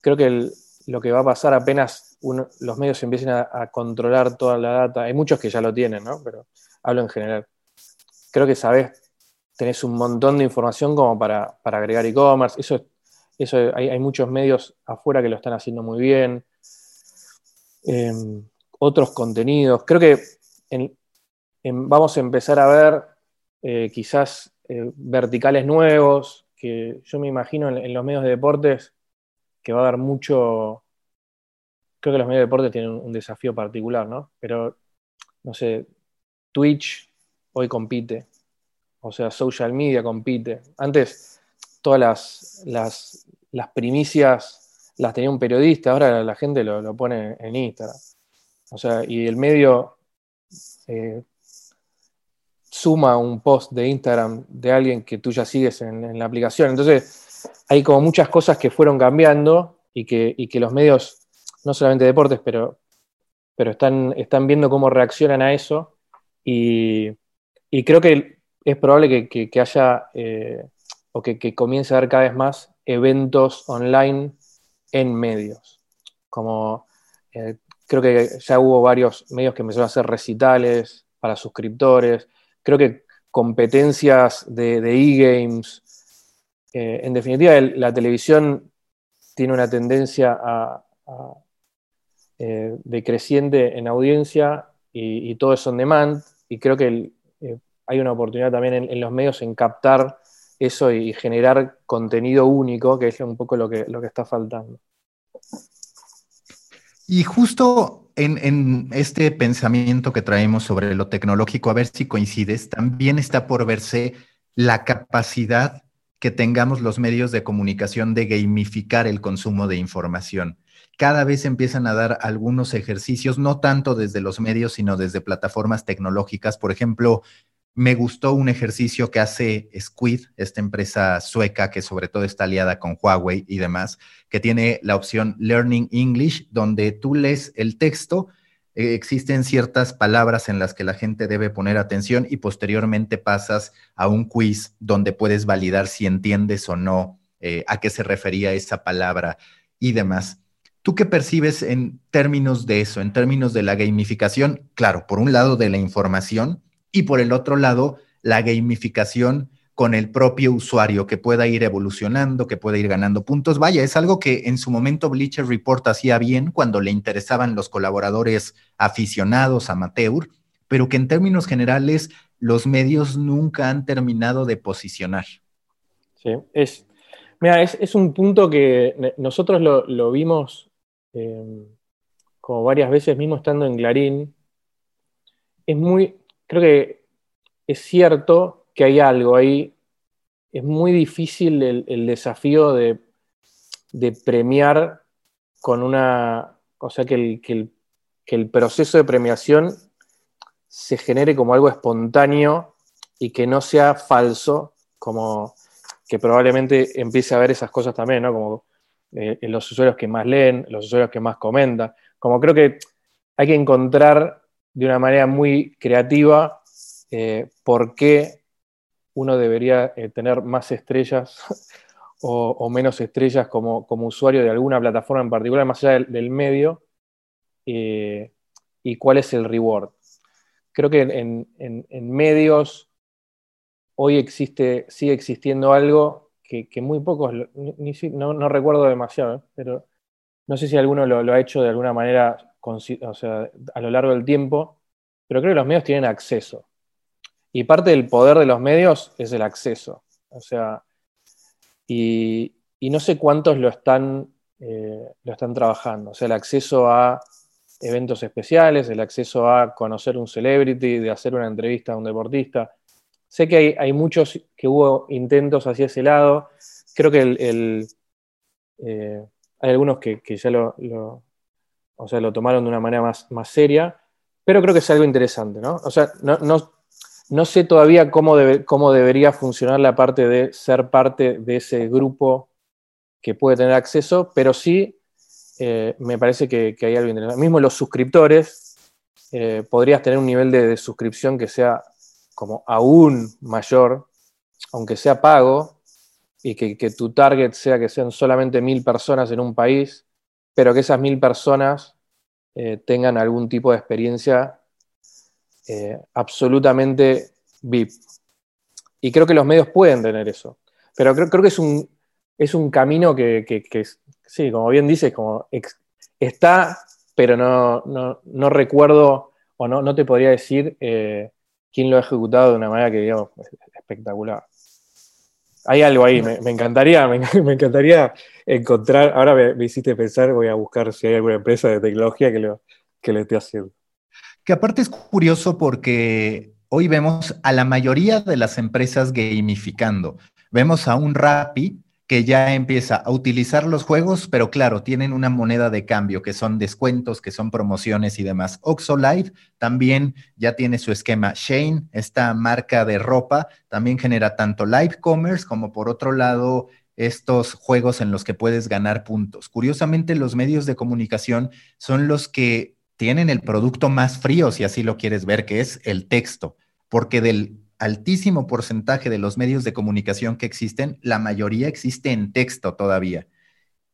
creo que lo que va a pasar apenas los medios empiecen a, controlar toda la data. Hay muchos que ya lo tienen, ¿no? Pero hablo en general. Creo que sabes, tenés un montón de información como para, agregar e-commerce. Eso, eso hay, muchos medios afuera que lo están haciendo muy bien. Em, otros contenidos. Creo que vamos a empezar a ver eh, quizás eh, verticales nuevos, que yo me imagino en los medios de deportes que va a haber mucho. Creo que los medios de deporte tienen un desafío particular, ¿no? Pero, no sé, Twitch hoy compite. O sea, social media compite. Antes, todas las, las, primicias las tenía un periodista, ahora la gente lo, pone en Instagram. O sea, y el medio eh, suma un post de Instagram de alguien que tú ya sigues en, la aplicación. Entonces, hay como muchas cosas que fueron cambiando y que, los medios, no solamente deportes, pero, están viendo cómo reaccionan a eso y, creo que es probable que, haya eh, o que, comience a haber cada vez más eventos online en medios. Como eh, creo que ya hubo varios medios que empezaron a hacer recitales para suscriptores. Creo que competencias de e-games eh, en definitiva, la televisión tiene una tendencia a, eh, decreciente en audiencia y, todo es on demand, y creo que eh, hay una oportunidad también en, los medios en captar eso y generar contenido único, que es un poco lo que, lo que está faltando. Y justo en, este pensamiento que traemos sobre lo tecnológico, a ver si coincides, también está por verse la capacidad que tengamos los medios de comunicación de gamificar el consumo de información. Cada vez empiezan a dar algunos ejercicios, no tanto desde los medios, sino desde plataformas tecnológicas. Por ejemplo, me gustó un ejercicio que hace Squid, esta empresa sueca que sobre todo está aliada con Huawei y demás, que tiene la opción Learning English, donde tú lees el texto, eh, existen ciertas palabras en las que la gente debe poner atención y posteriormente pasas a un quiz donde puedes validar si entiendes o no eh, a qué se refería esa palabra y demás. ¿Tú qué percibes en términos de eso, en términos de la gamificación? Claro, por un lado de la información, y por el otro lado, la gamificación con el propio usuario que pueda ir evolucionando, que pueda ir ganando puntos. Vaya, es algo que en su momento Bleacher Report hacía bien cuando le interesaban los colaboradores aficionados, amateur, pero que en términos generales los medios nunca han terminado de posicionar. Sí, es, mira, es, un punto que nosotros lo, vimos eh, como varias veces, mismo estando en Clarín. Es muy, creo que es cierto que hay algo ahí. Es muy difícil el, desafío de, premiar con una. O sea, que el, el, proceso de premiación se genere como algo espontáneo y que no sea falso, como que probablemente empiece a ver esas cosas también, ¿no? Como eh, los usuarios que más leen, los usuarios que más comentan. Como creo que hay que encontrar de una manera muy creativa eh, por qué uno debería eh, tener más estrellas o, menos estrellas como, usuario de alguna plataforma en particular, más allá del, medio, eh, y cuál es el reward. Creo que en, medios hoy existe, sigue existiendo algo que, muy pocos, no, recuerdo demasiado, pero no sé si alguno lo ha hecho de alguna manera o sea, a lo largo del tiempo, pero creo que los medios tienen acceso. Y parte del poder de los medios es el acceso. O sea, y, no sé cuántos lo están, eh, lo están trabajando. O sea, el acceso a eventos especiales, el acceso a conocer un celebrity, de hacer una entrevista a un deportista. Sé que hay, muchos que hubo intentos hacia ese lado. Creo que el, eh, hay algunos que, ya lo, o sea, lo tomaron de una manera más, más seria, pero creo que es algo interesante, ¿no? O sea, no, sé todavía cómo, cómo debería funcionar la parte de ser parte de ese grupo que puede tener acceso, pero sí eh, me parece que, hay algo interesante. Mismo los suscriptores, eh, podrías tener un nivel de, suscripción que sea como aún mayor, aunque sea pago, y que, que tu target sea que sean solamente mil personas en un país, pero que esas mil personas eh, tengan algún tipo de experiencia eh, absolutamente VIP. Y creo que los medios pueden tener eso. Pero creo, creo que es un, es un camino que, sí, como bien dices, como está, pero no, no, recuerdo o no, no te podría decir eh, quién lo ha ejecutado de una manera que digamos espectacular hay algo ahí, me, encantaría, me, encantaría encontrar, ahora me, hiciste pensar, voy a buscar si hay alguna empresa de tecnología que lo, que lo esté haciendo. Que aparte es curioso porque hoy vemos a la mayoría de las empresas gamificando. Vemos a un Rappi que ya empieza a utilizar los juegos, pero claro, tienen una moneda de cambio, que son descuentos, que son promociones y demás. Oxo Live también ya tiene su esquema. Shane, esta marca de ropa, también genera tanto live commerce como por otro lado estos juegos en los que puedes ganar puntos. Curiosamente, los medios de comunicación son los que tienen el producto más frío, si así lo quieres ver, que es el texto, porque del altísimo porcentaje de los medios de comunicación que existen, la mayoría existe en texto todavía.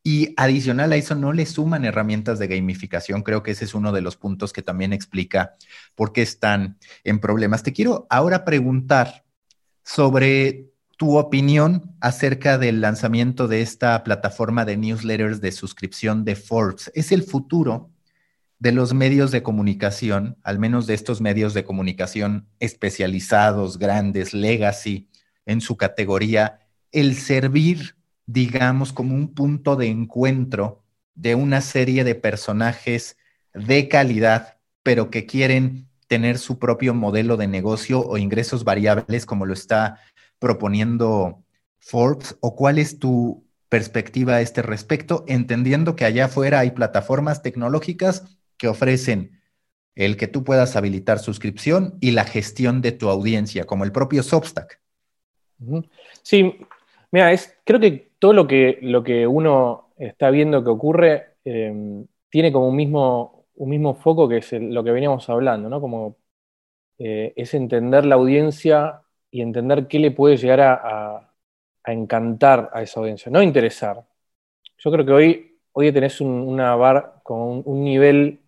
Y adicional a eso, no le suman herramientas de gamificación. Creo que ese es uno de los puntos que también explica por qué están en problemas. Te quiero ahora preguntar sobre tu opinión acerca del lanzamiento de esta plataforma de newsletters de suscripción de Forbes. ¿Es el futuro de los medios de comunicación, al menos de estos medios de comunicación especializados, grandes, legacy, en su categoría el servir, digamos, como un punto de encuentro de una serie de personajes de calidad, pero que quieren tener su propio modelo de negocio o ingresos variables, como lo está proponiendo Forbes? ¿O cuál es tu perspectiva a este respecto, entendiendo que allá afuera hay plataformas tecnológicas que ofrecen el que tú puedas habilitar suscripción y la gestión de tu audiencia, como el propio Substack? Sí, mira, es, creo que todo lo que, lo que uno está viendo que ocurre eh, tiene como un mismo, un mismo foco que es lo que veníamos hablando, ¿no? Como eh, es entender la audiencia y entender qué le puede llegar a, encantar a esa audiencia, no interesar. Yo creo que hoy, hoy tenés una bar con un, nivel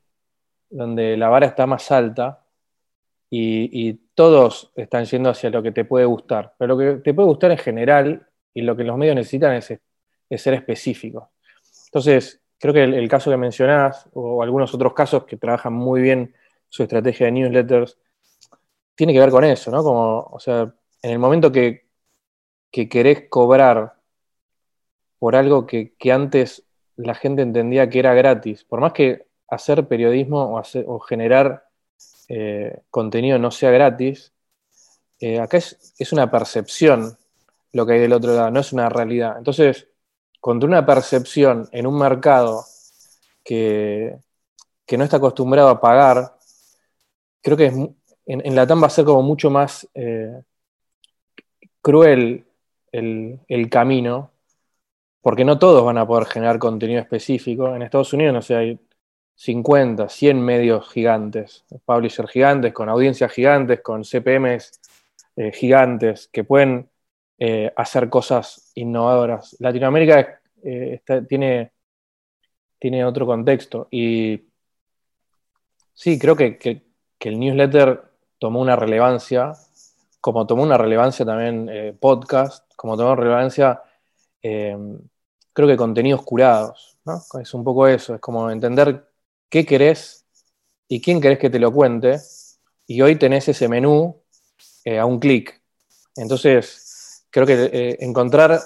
donde la vara está más alta y, todos están yendo hacia lo que te puede gustar, pero lo que te puede gustar en general y lo que los medios necesitan es, ser específicos. Entonces, creo que el, caso que mencionás, o algunos otros casos que trabajan muy bien su estrategia de newsletters, tiene que ver con eso, ¿no? Como, o sea, en el momento que, querés cobrar por algo que, antes la gente entendía que era gratis, por más que hacer periodismo o, generar eh, contenido no sea gratis, eh, acá es, es, una percepción lo que hay del otro lado, no es una realidad. Entonces, contra una percepción en un mercado que, no está acostumbrado a pagar, creo que en, la TAM va a ser como mucho más eh, cruel el, camino, porque no todos van a poder generar contenido específico. En Estados Unidos, no sé, hay 50, 100 medios gigantes, publishers gigantes, con audiencias gigantes, con CPMs eh, gigantes, que pueden eh, hacer cosas innovadoras. Latinoamérica tiene otro contexto y sí, creo que, el newsletter tomó una relevancia, como tomó una relevancia también eh, podcast, como tomó relevancia, creo que contenidos curados, Es un poco eso, es como entender qué querés y quién querés que te lo cuente, y hoy tenés ese menú a un clic. Entonces, creo que eh, encontrar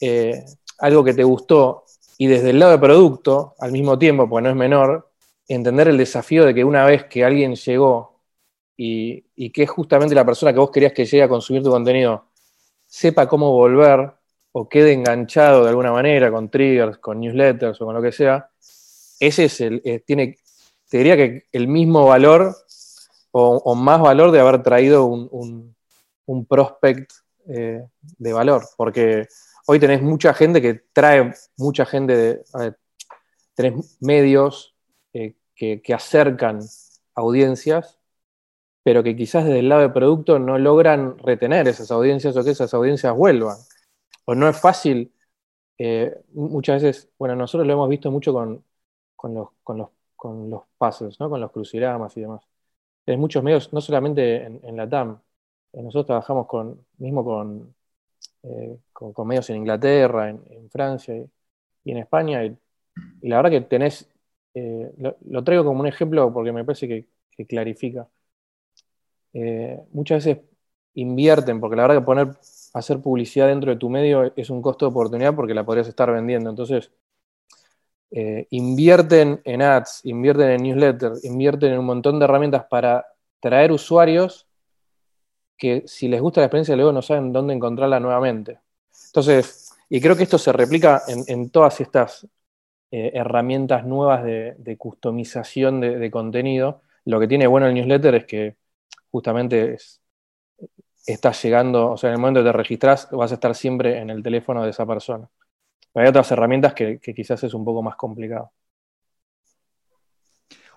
eh, algo que te gustó y desde el lado de producto, al mismo tiempo, porque no es menor, entender el desafío de que una vez que alguien llegó y, que es justamente la persona que vos querías que llegue a consumir tu contenido, sepa cómo volver o quede enganchado de alguna manera con triggers, con newsletters o con lo que sea, ese es el, eh, tiene, te diría que el mismo valor o, más valor de haber traído un, un prospect eh, de valor, porque hoy tenés mucha gente que trae mucha gente, de, tenés medios eh, que, acercan audiencias, pero que quizás desde el lado de producto no logran retener esas audiencias o que esas audiencias vuelvan. O no es fácil, eh, muchas veces, bueno, nosotros lo hemos visto mucho con, los, con los, con los pasos, ¿no? con los crucigramas y demás. Tenés muchos medios, no solamente en, en la TAM, eh, nosotros trabajamos con, mismo con, eh, con, medios en Inglaterra, en, Francia y, en España, y, la verdad que tenés, eh, lo, traigo como un ejemplo porque me parece que, clarifica. Muchas veces invierten, porque la verdad que poner, hacer publicidad dentro de tu medio es un costo de oportunidad porque la podrías estar vendiendo. Entonces, invierten en ads, invierten en newsletters, invierten en un montón de herramientas para traer usuarios que si les gusta la experiencia luego no saben dónde encontrarla nuevamente. Entonces, y creo que esto se replica en, todas estas eh, herramientas nuevas de, customización de, contenido. Lo que tiene bueno el newsletter es que justamente estás llegando, o sea, en el momento que te registras vas a estar siempre en el teléfono de esa persona. hay otras herramientas que quizás es un poco más complicado.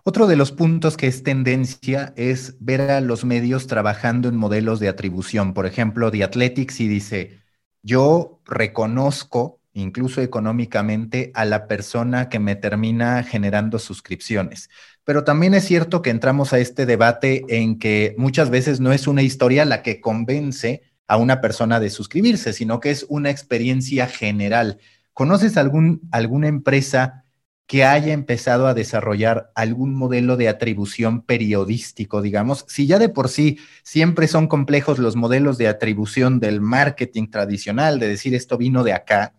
Otro de los puntos que es tendencia es ver a los medios trabajando en modelos de atribución. Por ejemplo, The Athletics y dice, yo reconozco, incluso económicamente, a la persona que me termina generando suscripciones. Pero también es cierto que entramos a este debate en que muchas veces no es una historia la que convence a una persona de suscribirse, sino que es una experiencia general. ¿Conoces algún, alguna empresa que haya empezado a desarrollar algún modelo de atribución periodístico, digamos, si ya de por sí siempre son complejos los modelos de atribución del marketing tradicional, de decir esto vino de acá,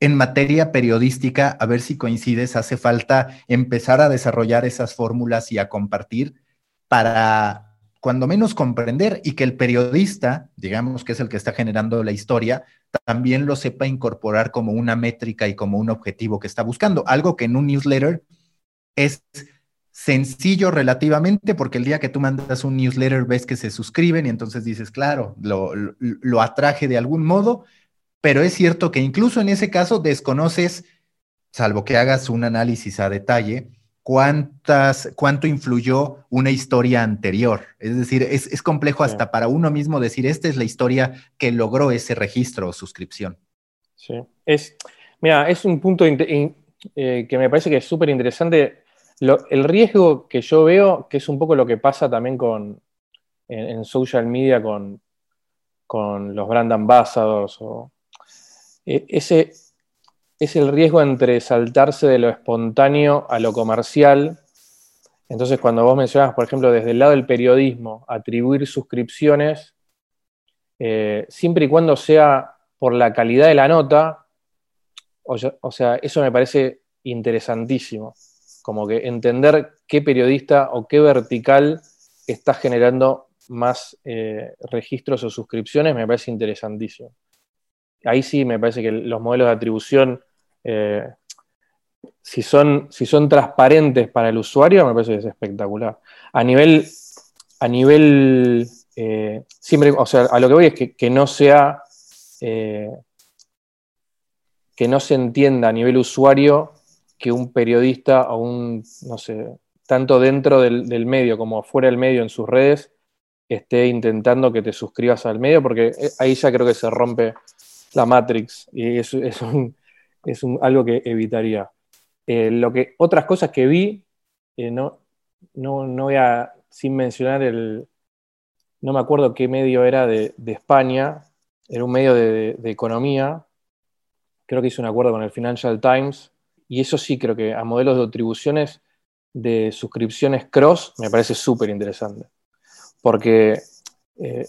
en materia periodística, a ver si coincides, hace falta empezar a desarrollar esas fórmulas y a compartir para cuando menos comprender y que el periodista, digamos que es el que está generando la historia, también lo sepa incorporar como una métrica y como un objetivo que está buscando. Algo que en un newsletter es sencillo relativamente, porque el día que tú mandas un newsletter ves que se suscriben y entonces dices, claro, lo, lo, atraje de algún modo, pero es cierto que incluso en ese caso desconoces, salvo que hagas un análisis a detalle, cuántas, cuánto influyó una historia anterior. Es decir, es, complejo hasta para uno mismo decir, esta es la historia que logró ese registro o suscripción. Sí, es, mira, es un punto eh, que me parece que es súper interesante. el riesgo que yo veo, que es un poco lo que pasa también con, en, social media con, con, los brand ambassadors, o, e, ese, es el riesgo entre saltarse de lo espontáneo a lo comercial. Entonces, cuando vos mencionas, por ejemplo, desde el lado del periodismo, atribuir suscripciones, eh, siempre y cuando sea por la calidad de la nota, o, sea, eso me parece interesantísimo. Como que entender qué periodista o qué vertical está generando más eh, registros o suscripciones me parece interesantísimo. Ahí sí me parece que los modelos de atribución eh, si, son, si son transparentes para el usuario, me parece que es espectacular. A nivel, a nivel eh, siempre, o sea, a lo que voy es que, no sea, eh, que no se entienda a nivel usuario que un periodista o un, no sé, tanto dentro del, medio como fuera del medio en sus redes, esté intentando que te suscribas al medio, porque ahí ya creo que se rompe la Matrix y es, es algo que evitaría. Eh, lo que, otras cosas que vi, eh, no, no, voy a, sin mencionar el, no me acuerdo qué medio era de, España, era un medio de, economía, creo que hizo un acuerdo con el Financial Times, y eso sí creo que a modelos de atribuciones de suscripciones cross me parece súper interesante, porque eh,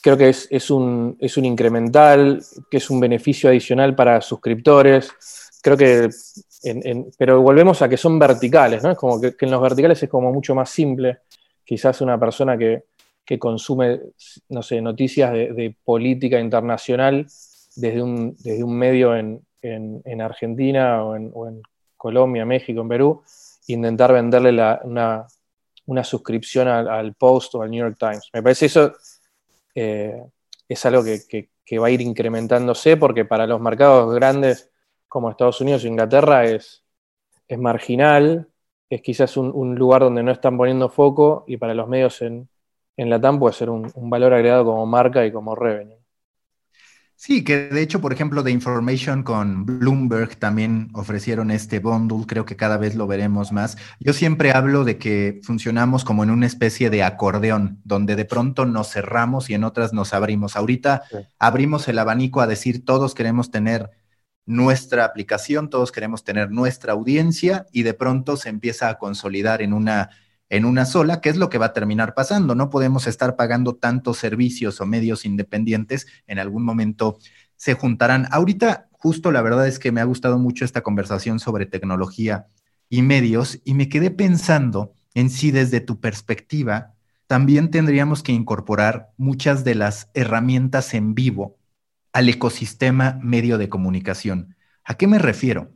creo que es, un, incremental, que es un beneficio adicional para suscriptores. Creo que, pero volvemos a que son verticales, ¿no? Es como que, en los verticales es como mucho más simple. Quizás una persona que, consume, no sé, noticias de, política internacional desde un, desde un medio en, Argentina o en, Colombia, México, en Perú, intentar venderle una, suscripción al, al Post o al New York Times. Me parece eso eh, es algo que, va a ir incrementándose porque para los mercados grandes como Estados Unidos e Inglaterra es, es marginal, es quizás un, lugar donde no están poniendo foco y para los medios en, en la TAM puede ser un, un valor agregado como marca y como revenue. Sí, que de hecho, por ejemplo, de Information con Bloomberg también ofrecieron este bundle, creo que cada vez lo veremos más. Yo siempre hablo de que funcionamos como en una especie de acordeón, donde de pronto nos cerramos y en otras nos abrimos. Ahorita abrimos el abanico a decir todos queremos tener nuestra aplicación, todos queremos tener nuestra audiencia y de pronto se empieza a consolidar en una en una sola, ¿qué es lo que va a terminar pasando. No podemos estar pagando tantos servicios o medios independientes, en algún momento se juntarán. Ahorita, justo la verdad es que me ha gustado mucho esta conversación sobre tecnología y medios y me quedé pensando en si desde tu perspectiva también tendríamos que incorporar muchas de las herramientas en vivo al ecosistema medio de comunicación. ¿A qué me refiero?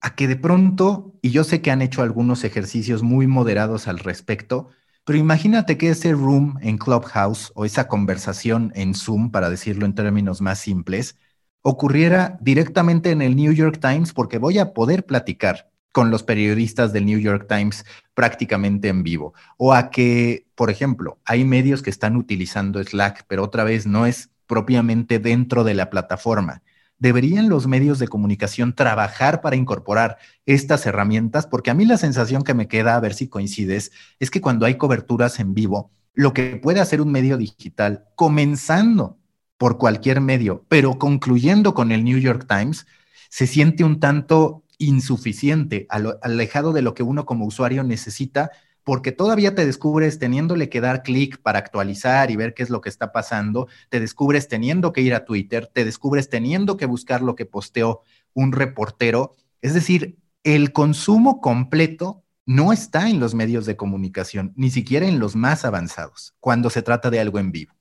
A que de pronto, y yo sé que han hecho algunos ejercicios muy moderados al respecto, pero imagínate que ese room en Clubhouse o esa conversación en Zoom, para decirlo en términos más simples, ocurriera directamente en el New York Times porque voy a poder platicar con los periodistas del New York Times prácticamente en vivo. O a que, por ejemplo, hay medios que están utilizando Slack, pero otra vez no es propiamente dentro de la plataforma. ¿Deberían los medios de comunicación trabajar para incorporar estas herramientas? Porque a mí la sensación que me queda, a ver si coincides, es que cuando hay coberturas en vivo, lo que puede hacer un medio digital, comenzando por cualquier medio, pero concluyendo con el New York Times, se siente un tanto insuficiente, alejado de lo que uno como usuario necesita, porque todavía te descubres teniéndole que dar clic para actualizar y ver qué es lo que está pasando, te descubres teniendo que ir a Twitter, te descubres teniendo que buscar lo que posteó un reportero. Es decir, el consumo completo no está en los medios de comunicación, ni siquiera en los más avanzados, cuando se trata de algo en vivo.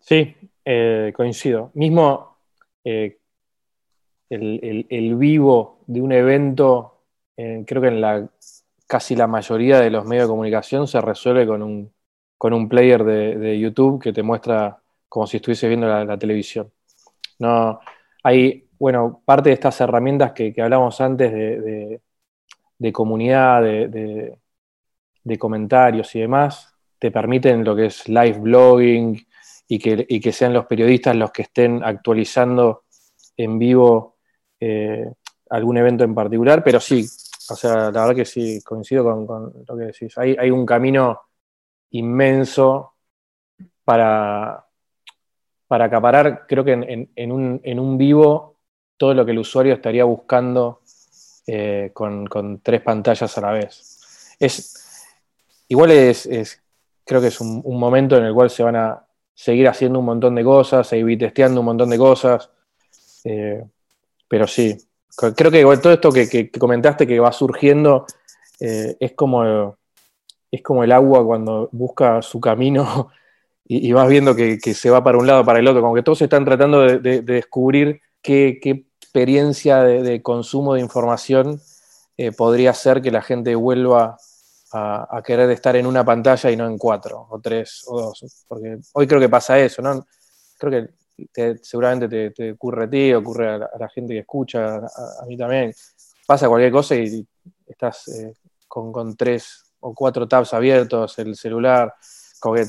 Sí, eh, coincido. Mismo eh, el, vivo de un evento, creo que en la casi la mayoría de los medios de comunicación se resuelve con un, con un player de, YouTube que te muestra como si estuviese viendo la, televisión. No, hay, bueno, parte de estas herramientas que, que hablamos antes de de comunidad, de, comentarios y demás, te permiten lo que es live blogging y que, sean los periodistas los que estén actualizando en vivo eh, algún evento en particular, pero sí, o sea, la verdad que sí, coincido con, lo que decís. Hay, un camino inmenso para, para acaparar, creo que en, un, en un vivo, todo lo que el usuario estaría buscando eh, con, tres pantallas a la vez. Es, igual es, creo que es un, momento en el cual se van a seguir haciendo un montón de cosas, seguir testeando un montón de cosas, eh, pero sí, creo que todo esto que, comentaste que va surgiendo eh, es, como, es como el agua cuando busca su camino y, vas viendo que, se va para un lado, para el otro, como que todos están tratando de, descubrir qué, experiencia de, consumo de información eh, podría ser que la gente vuelva a, querer estar en una pantalla y no en cuatro, o tres, o dos. Porque hoy creo que pasa eso, ¿no? Creo que seguramente te, ocurre a ti, ocurre a la, gente que escucha, a, mí también. Pasa cualquier cosa y estás eh, con, tres o cuatro tabs abiertos, el celular, e,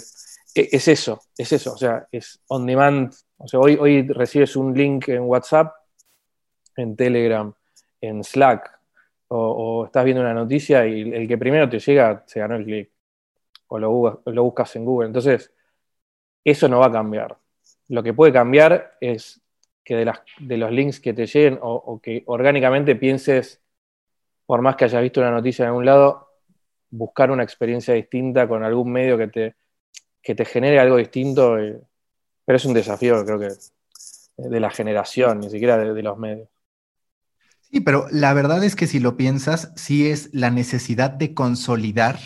es eso, es eso, o sea, es on demand. O sea, hoy, hoy recibes un link en WhatsApp en Telegram, en Slack, o, estás viendo una noticia y el que primero te llega se ganó el clic, o lo buscas en Google. Entonces, eso no va a cambiar. Lo que puede cambiar es que de, de los links que te lleguen o, que orgánicamente pienses, por más que hayas visto una noticia en algún lado, buscar una experiencia distinta con algún medio que te, que te genere algo distinto. Eh, pero es un desafío, creo que, de la generación, ni siquiera de los medios. Sí, pero la verdad es que si lo piensas, sí es la necesidad de consolidar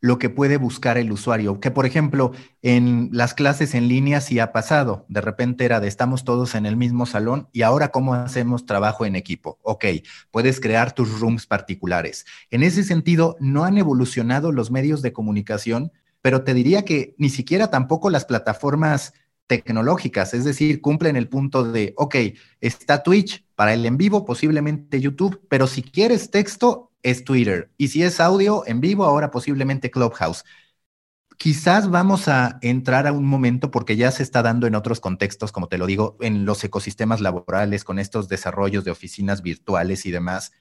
lo que puede buscar el usuario. Que, por ejemplo, en las clases en línea sí ha pasado. De repente era de estamos todos en el mismo salón y ahora cómo hacemos trabajo en equipo. Ok, puedes crear tus rooms particulares. En ese sentido, no han evolucionado los medios de comunicación, pero te diría que ni siquiera tampoco las plataformas tecnológicas, es decir, cumplen el punto de, ok, está Twitch para el en vivo, posiblemente YouTube, pero si quieres texto, es Twitter. Y si es audio en vivo, ahora posiblemente Clubhouse. Quizás vamos a entrar a un momento, porque ya se está dando en otros contextos, como te lo digo, en los ecosistemas laborales, con estos desarrollos de oficinas virtuales y demás,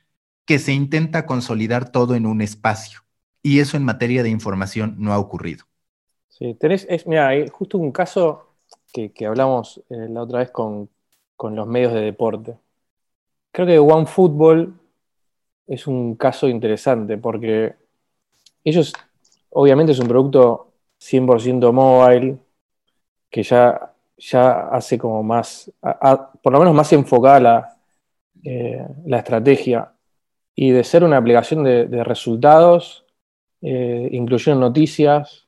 que se intenta consolidar todo en un espacio. Y eso en materia de información no ha ocurrido. Sí, tenés, es, mira, hay justo un caso que, hablamos eh, la otra vez con, los medios de deporte. Creo que OneFootball es un caso interesante porque ellos, obviamente, es un producto 100% mobile que ya, ya hace como más, por lo menos más enfocada la, eh, la estrategia. Y de ser una aplicación de, resultados, eh, incluyendo noticias,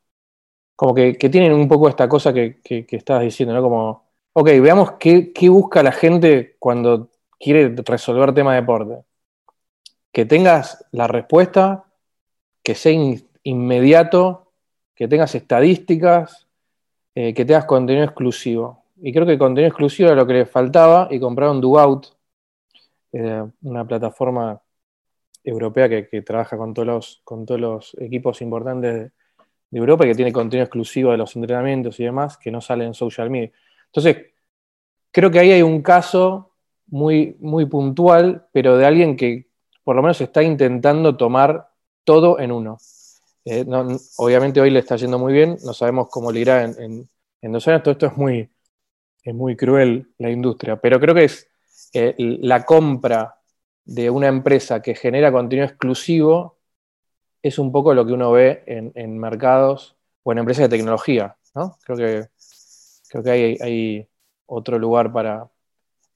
como que, tienen un poco esta cosa que, que, estabas diciendo, ¿no? Como, ok, veamos qué, busca la gente cuando quiere resolver tema de deporte. Que tengas la respuesta, que sea inmediato, que tengas estadísticas, eh, que tengas contenido exclusivo. Y creo que contenido exclusivo era lo que les faltaba y compraron Dugout, eh, una plataforma europea que, trabaja con todos, los, con todos los equipos importantes de Europa que tiene contenido exclusivo de los entrenamientos y demás que no sale en social media. Entonces, creo que ahí hay un caso muy, muy puntual, pero de alguien que por lo menos está intentando tomar todo en uno. Eh, obviamente hoy le está yendo muy bien, no sabemos cómo le irá en, dos años, todo esto es muy, es muy cruel la industria, pero creo que es eh, la compra de una empresa que genera contenido exclusivo es un poco lo que uno ve en, mercados o en empresas de tecnología. ¿no? Creo que, creo que hay, hay otro lugar para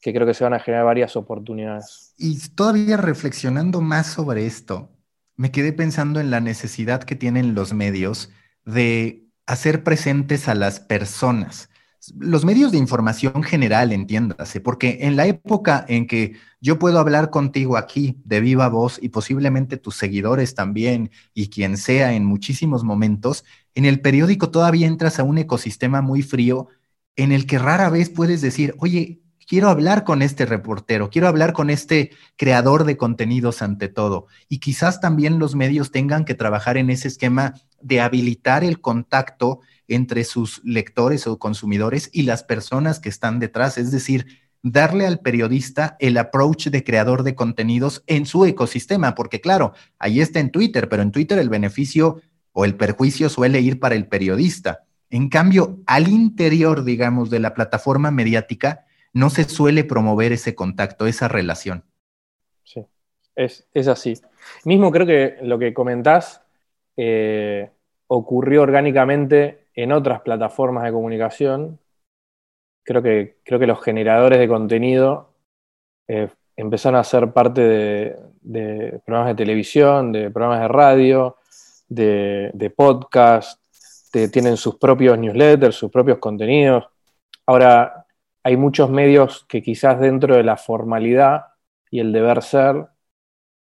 que creo que se van a generar varias oportunidades. Y todavía reflexionando más sobre esto, me quedé pensando en la necesidad que tienen los medios de hacer presentes a las personas. Los medios de información general, entiéndase, porque en la época en que yo puedo hablar contigo aquí de viva voz y posiblemente tus seguidores también y quien sea en muchísimos momentos, en el periódico todavía entras a un ecosistema muy frío en el que rara vez puedes decir, oye, quiero hablar con este reportero, quiero hablar con este creador de contenidos ante todo. Y quizás también los medios tengan que trabajar en ese esquema de habilitar el contacto entre sus lectores o consumidores y las personas que están detrás, es decir, darle al periodista el approach de creador de contenidos en su ecosistema, porque claro, ahí está en Twitter, pero en Twitter el beneficio o el perjuicio suele ir para el periodista. En cambio, al interior, digamos, de la plataforma mediática, no se suele promover ese contacto, esa relación. Sí, es, así. Mismo creo que lo que comentás eh, ocurrió orgánicamente en otras plataformas de comunicación. Creo que, creo que los generadores de contenido eh, empezaron a ser parte de, programas de televisión, de programas de radio, de, de podcast, tienen sus propios newsletters, sus propios contenidos. Ahora, hay muchos medios que quizás dentro de la formalidad y el deber ser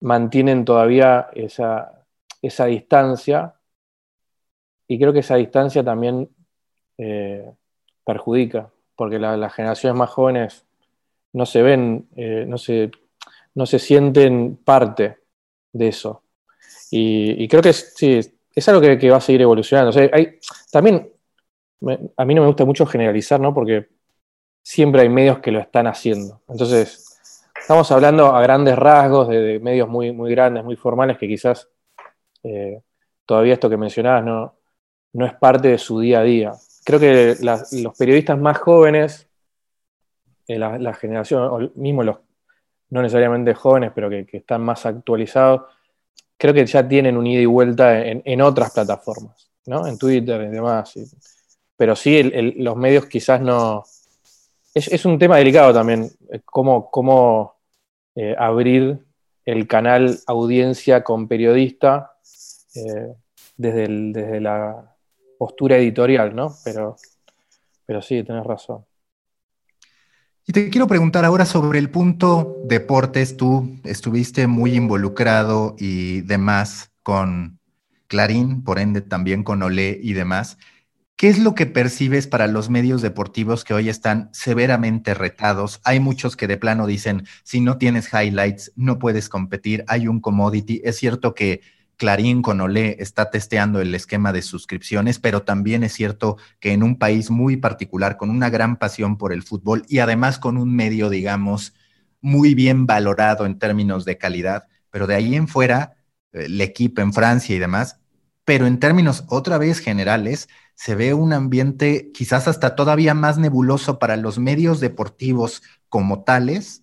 mantienen todavía esa, distancia y creo que esa distancia también eh, perjudica, porque las generaciones más jóvenes no se ven, eh, no, se, no, se, sienten parte de eso. Y, creo que sí, es algo que, va a seguir evolucionando. también, a mí no me gusta mucho generalizar, ¿no? Porque siempre hay medios que lo están haciendo. Entonces, estamos hablando a grandes rasgos de, medios muy, muy grandes, muy formales, que quizás eh, todavía esto que mencionabas no, no es parte de su día a día. Creo que los periodistas más jóvenes, eh, la, generación, o mismo los no necesariamente jóvenes, pero que, están más actualizados, creo que ya tienen un ida y vuelta en, otras plataformas, ¿no? En Twitter y demás. pero sí, los medios quizás no, es, un tema delicado también, eh, cómo, eh, abrir el canal audiencia con periodista eh, desde, desde, la postura editorial, ¿no? Pero, pero sí, tenés razón. Y te quiero preguntar ahora sobre el punto deportes. Tú estuviste muy involucrado y demás con Clarín, por ende también con Olé y demás. ¿Qué es lo que percibes para los medios deportivos que hoy están severamente retados? Hay muchos que de plano dicen, si no tienes highlights, no puedes competir, hay un commodity. Es cierto que Clarín con Olé está testeando el esquema de suscripciones, pero también es cierto que en un país muy particular, con una gran pasión por el fútbol y además con un medio, digamos, muy bien valorado en términos de calidad, pero de ahí en fuera, el equipo en Francia y demás, pero en términos otra vez generales, se ve un ambiente quizás hasta todavía más nebuloso para los medios deportivos como tales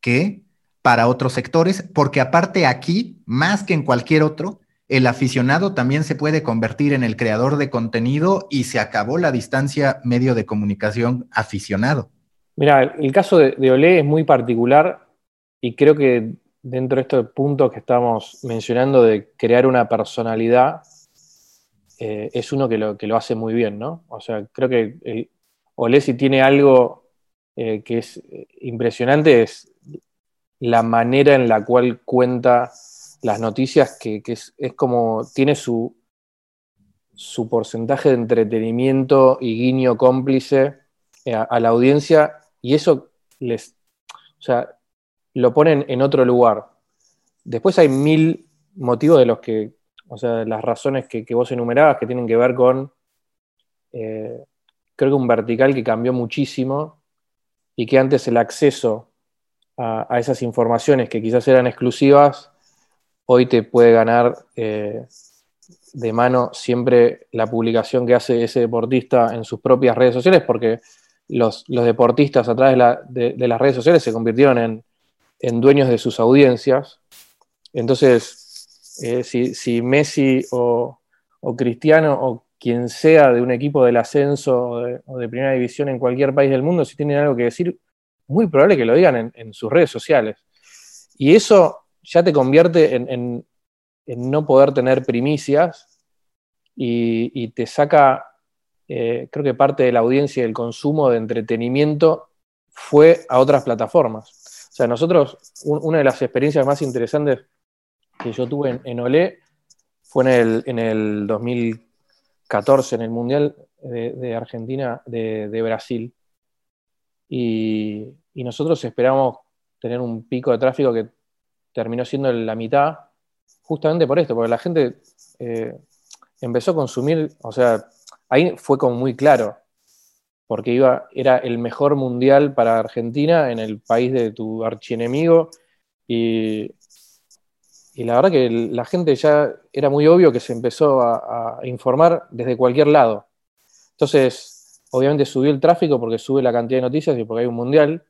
que para otros sectores, porque aparte aquí, más que en cualquier otro, el aficionado también se puede convertir en el creador de contenido y se acabó la distancia medio de comunicación aficionado. Mira, el caso de, de Olé es muy particular y creo que dentro de estos puntos que estamos mencionando de crear una personalidad, eh, es uno que lo, que lo hace muy bien, ¿no? O sea, creo que el, Olesi tiene algo eh, que es eh, impresionante, es la manera en la cual cuenta las noticias, que, es, como, tiene su, su porcentaje de entretenimiento y guiño cómplice a, la audiencia, y eso les, o sea, lo ponen en otro lugar. Después hay mil motivos de los que o sea, las razones que, vos enumerabas que tienen que ver con, eh, creo que un vertical que cambió muchísimo y que antes el acceso a, esas informaciones que quizás eran exclusivas, hoy te puede ganar eh, de mano siempre la publicación que hace ese deportista en sus propias redes sociales, porque los, deportistas a través de, las redes sociales se convirtieron en, en dueños de sus audiencias. Entonces, eh, si, Messi o, Cristiano o quien sea de un equipo del ascenso o de, primera división en cualquier país del mundo, si tienen algo que decir, muy probable que lo digan en, sus redes sociales. Y eso ya te convierte en, no poder tener primicias y, te saca, eh, creo que parte de la audiencia y del consumo de entretenimiento fue a otras plataformas. O sea, nosotros, una de las experiencias más interesantes que yo tuve en, Olé fue en el, en el, 2014, en el Mundial de, Argentina, de, Brasil. Y, nosotros esperamos tener un pico de tráfico que terminó siendo la mitad, justamente por esto, porque la gente eh, empezó a consumir, o sea, ahí fue como muy claro, porque iba, era el mejor mundial para Argentina en el país de tu archienemigo. Y, y la verdad que la gente ya era muy obvio que se empezó a, informar desde cualquier lado. Entonces, obviamente subió el tráfico porque sube la cantidad de noticias y porque hay un mundial,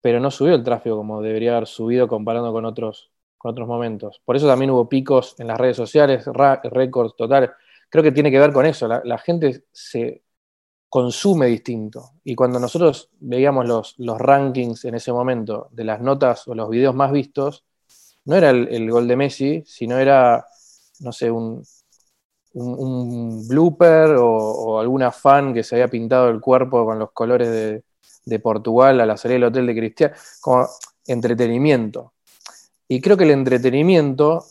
pero no subió el tráfico como debería haber subido comparando con otros, con otros momentos. Por eso también hubo picos en las redes sociales, récords totales. Creo que tiene que ver con eso. la gente se, consume distinto. Y cuando nosotros veíamos los, los, rankings en ese momento de las notas o los videos más vistos, no era el, gol de Messi, sino era, no sé, un, un, blooper o, alguna fan que se había pintado el cuerpo con los colores de, Portugal a la salida del hotel de Cristiano, como entretenimiento. Y creo que el entretenimiento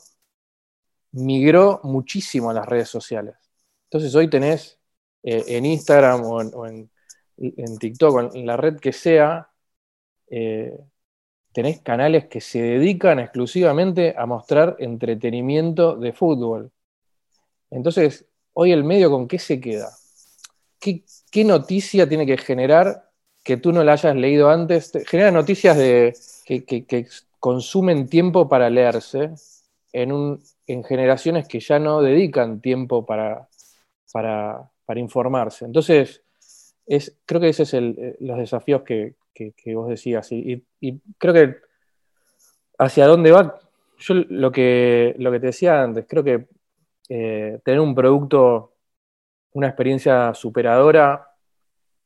migró muchísimo a las redes sociales. Entonces hoy tenés eh, en Instagram o en, TikTok o en la red que sea, eh, tenés canales que se dedican exclusivamente a mostrar entretenimiento de fútbol. Entonces, hoy el medio con qué se queda? ¿Qué, noticia tiene que generar que tú no la hayas leído antes? Genera noticias de, que, consumen tiempo para leerse en, en generaciones que ya no dedican tiempo para, informarse. Entonces, es, creo que ese es el, eh, los desafíos que, vos decías. Y, creo que hacia dónde va, yo lo que, lo que te decía antes, creo que eh, tener un producto, una experiencia superadora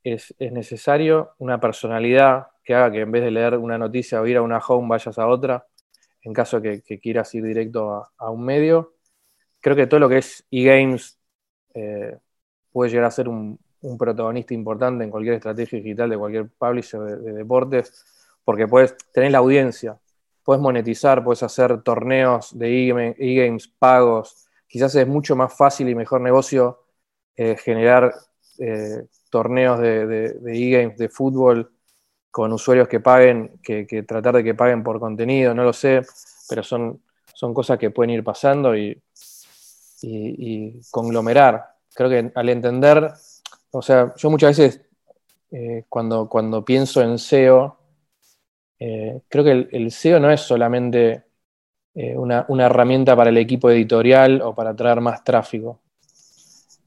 es, necesario, una personalidad que haga que en vez de leer una noticia o ir a una home vayas a otra, en caso que, que quieras ir directo a, un medio. Creo que todo lo que es e-games eh, puede llegar a ser un, protagonista importante en cualquier estrategia digital de cualquier publisher de, deportes, porque puedes tener la audiencia, puedes monetizar, puedes hacer torneos de e-games pagos. Quizás es mucho más fácil y mejor negocio eh, generar eh, torneos de e-games de, fútbol con usuarios que paguen, que, tratar de que paguen por contenido, no lo sé, pero son, son cosas que pueden ir pasando y, y conglomerar creo que al entender, o sea, yo muchas veces eh, cuando, cuando pienso en SEO, eh, creo que el, SEO no es solamente eh, una, herramienta para el equipo editorial o para traer más tráfico.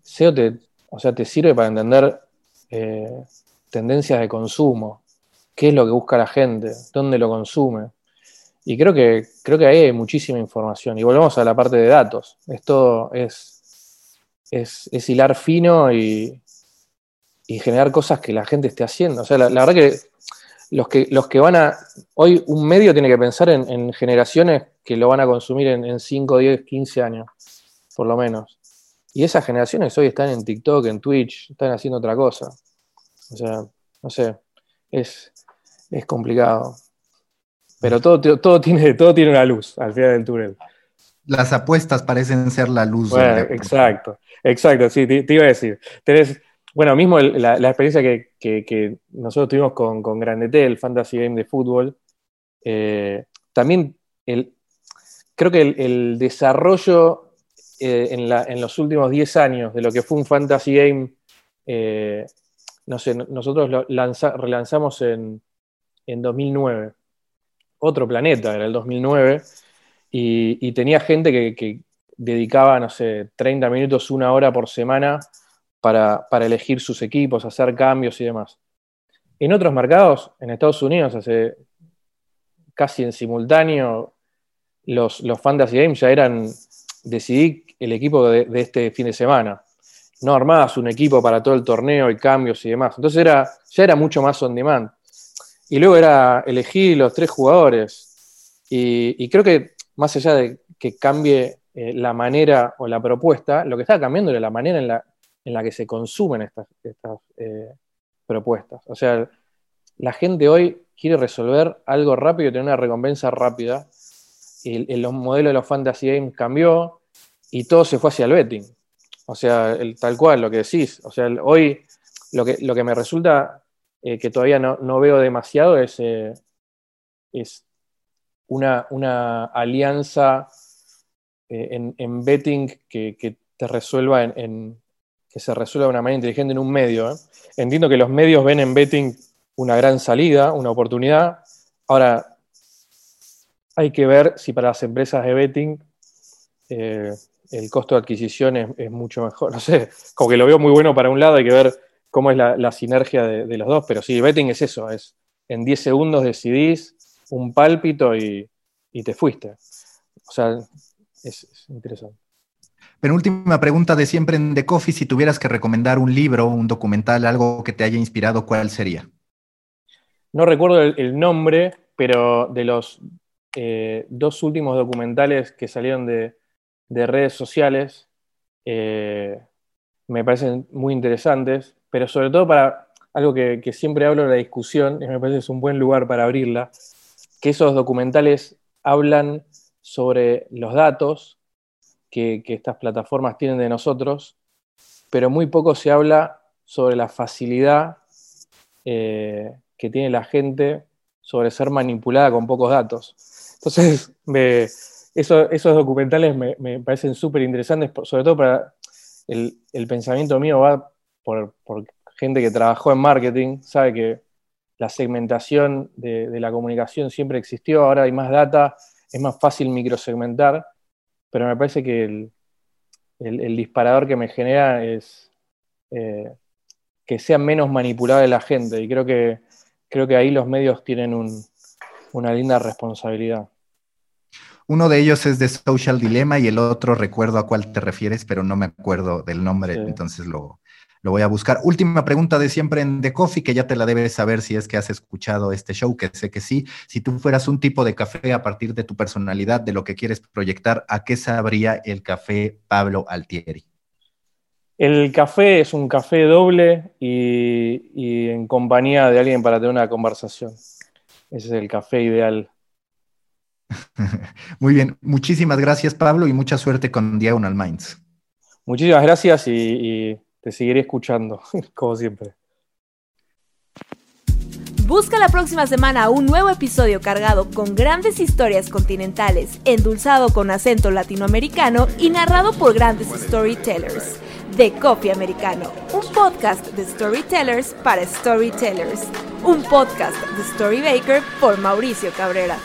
SEO te, o sea, te sirve para entender tendencias de consumo, qué es lo que busca la gente, dónde lo consume. Y creo que, creo que ahí hay muchísima información. Y volvemos a la parte de datos. Esto es es, hilar fino y, generar cosas que la gente esté haciendo. O sea, la, verdad que los, que los que van a. Hoy un medio tiene que pensar en, generaciones que lo van a consumir en, 5, 10, 15 años, por lo menos. Y esas generaciones hoy están en TikTok, en Twitch, están haciendo otra cosa. O sea, no sé, es, complicado. Pero todo, todo, tiene, todo tiene una luz al final del túnel. Las apuestas parecen ser la luz. exacto. Exacto, sí, te, iba a decir. Tenés, bueno, mismo la, experiencia que, nosotros tuvimos con, con fantasy game de fútbol, eh, también el, creo que el, desarrollo eh, en, los últimos 10 años de lo que fue un fantasy game, eh, no sé, nosotros lo relanzamos en, en 2009. Otro planeta era el 2009. Y, tenía gente que, dedicaba, no sé, 30 minutos, una hora por semana para, elegir sus equipos, hacer cambios y demás. En otros mercados, en Estados Unidos, hace casi en simultáneo, los, los Fantasy Games ya eran, decidí el equipo de, este fin de semana. No armabas un equipo para todo el torneo y cambios y demás. Entonces era, ya era mucho más on demand. Y luego era elegir los tres jugadores. Y, creo que más allá de que cambie eh, la manera o la propuesta, lo que estaba cambiando era la manera en la, en la que se consumen estas, eh, propuestas. O sea, la gente hoy quiere resolver algo rápido y tener una recompensa rápida. El, los modelos de los fantasy games cambió y todo se fue hacia el betting. O sea, el, tal cual, lo que decís. O sea, hoy lo que, lo que me resulta eh, que todavía no, veo demasiado es, eh, es una, una, alianza en, betting que, te resuelva en, que se resuelva de una manera inteligente en un medio. ¿eh? Entiendo que los medios ven en betting una gran salida, una oportunidad. Ahora, hay que ver si para las empresas de betting eh, el costo de adquisición es, mucho mejor. No sé, como que lo veo muy bueno para un lado, hay que ver cómo es la, sinergia de, los dos, pero sí, betting es eso, es en 10 segundos decidís un pálpito y, te fuiste. O sea, es interesante. Penúltima pregunta de siempre en The Coffee. Si tuvieras que recomendar un libro, un documental, algo que te haya inspirado, ¿cuál sería? No recuerdo el, nombre, pero de los eh, dos últimos documentales que salieron de, redes sociales, eh, me parecen muy interesantes, pero sobre todo para algo que, siempre hablo de la discusión, y me parece que es un buen lugar para abrirla, que esos documentales hablan sobre los datos que, estas plataformas tienen de nosotros, pero muy poco se habla sobre la facilidad eh, que tiene la gente sobre ser manipulada con pocos datos. Entonces, esos documentales me, parecen súper interesantes, sobre todo para el, pensamiento mío va por, gente que trabajó en marketing, sabe que la segmentación de, de, la comunicación siempre existió, ahora hay más data, es más fácil microsegmentar pero me parece que el, disparador que me genera es eh, que sea menos manipulable la gente y creo que, creo que ahí los medios tienen una linda responsabilidad. Uno de ellos es de Social Dilemma y el otro recuerdo a cuál te refieres, pero no me acuerdo del nombre, entonces lo, lo voy a buscar. Última pregunta de siempre en The Coffee, que ya te la debes saber si es que has escuchado este show, que sé que sí. Si tú fueras un tipo de café a partir de tu personalidad, de lo que quieres proyectar, ¿a qué sabría el café Pablo Altieri? El café es un café doble y, en compañía de alguien para tener una conversación. Ese es el café ideal. Muy bien, muchísimas gracias Pablo y mucha suerte con Diagonal Minds. Muchísimas gracias y te seguiré escuchando, como siempre. Busca la próxima semana un nuevo episodio cargado con grandes historias continentales, endulzado con acento latinoamericano y narrado por grandes storytellers. De Coffee Americano, un podcast de storytellers para storytellers. Un podcast de Storybaker por Mauricio Cabrera.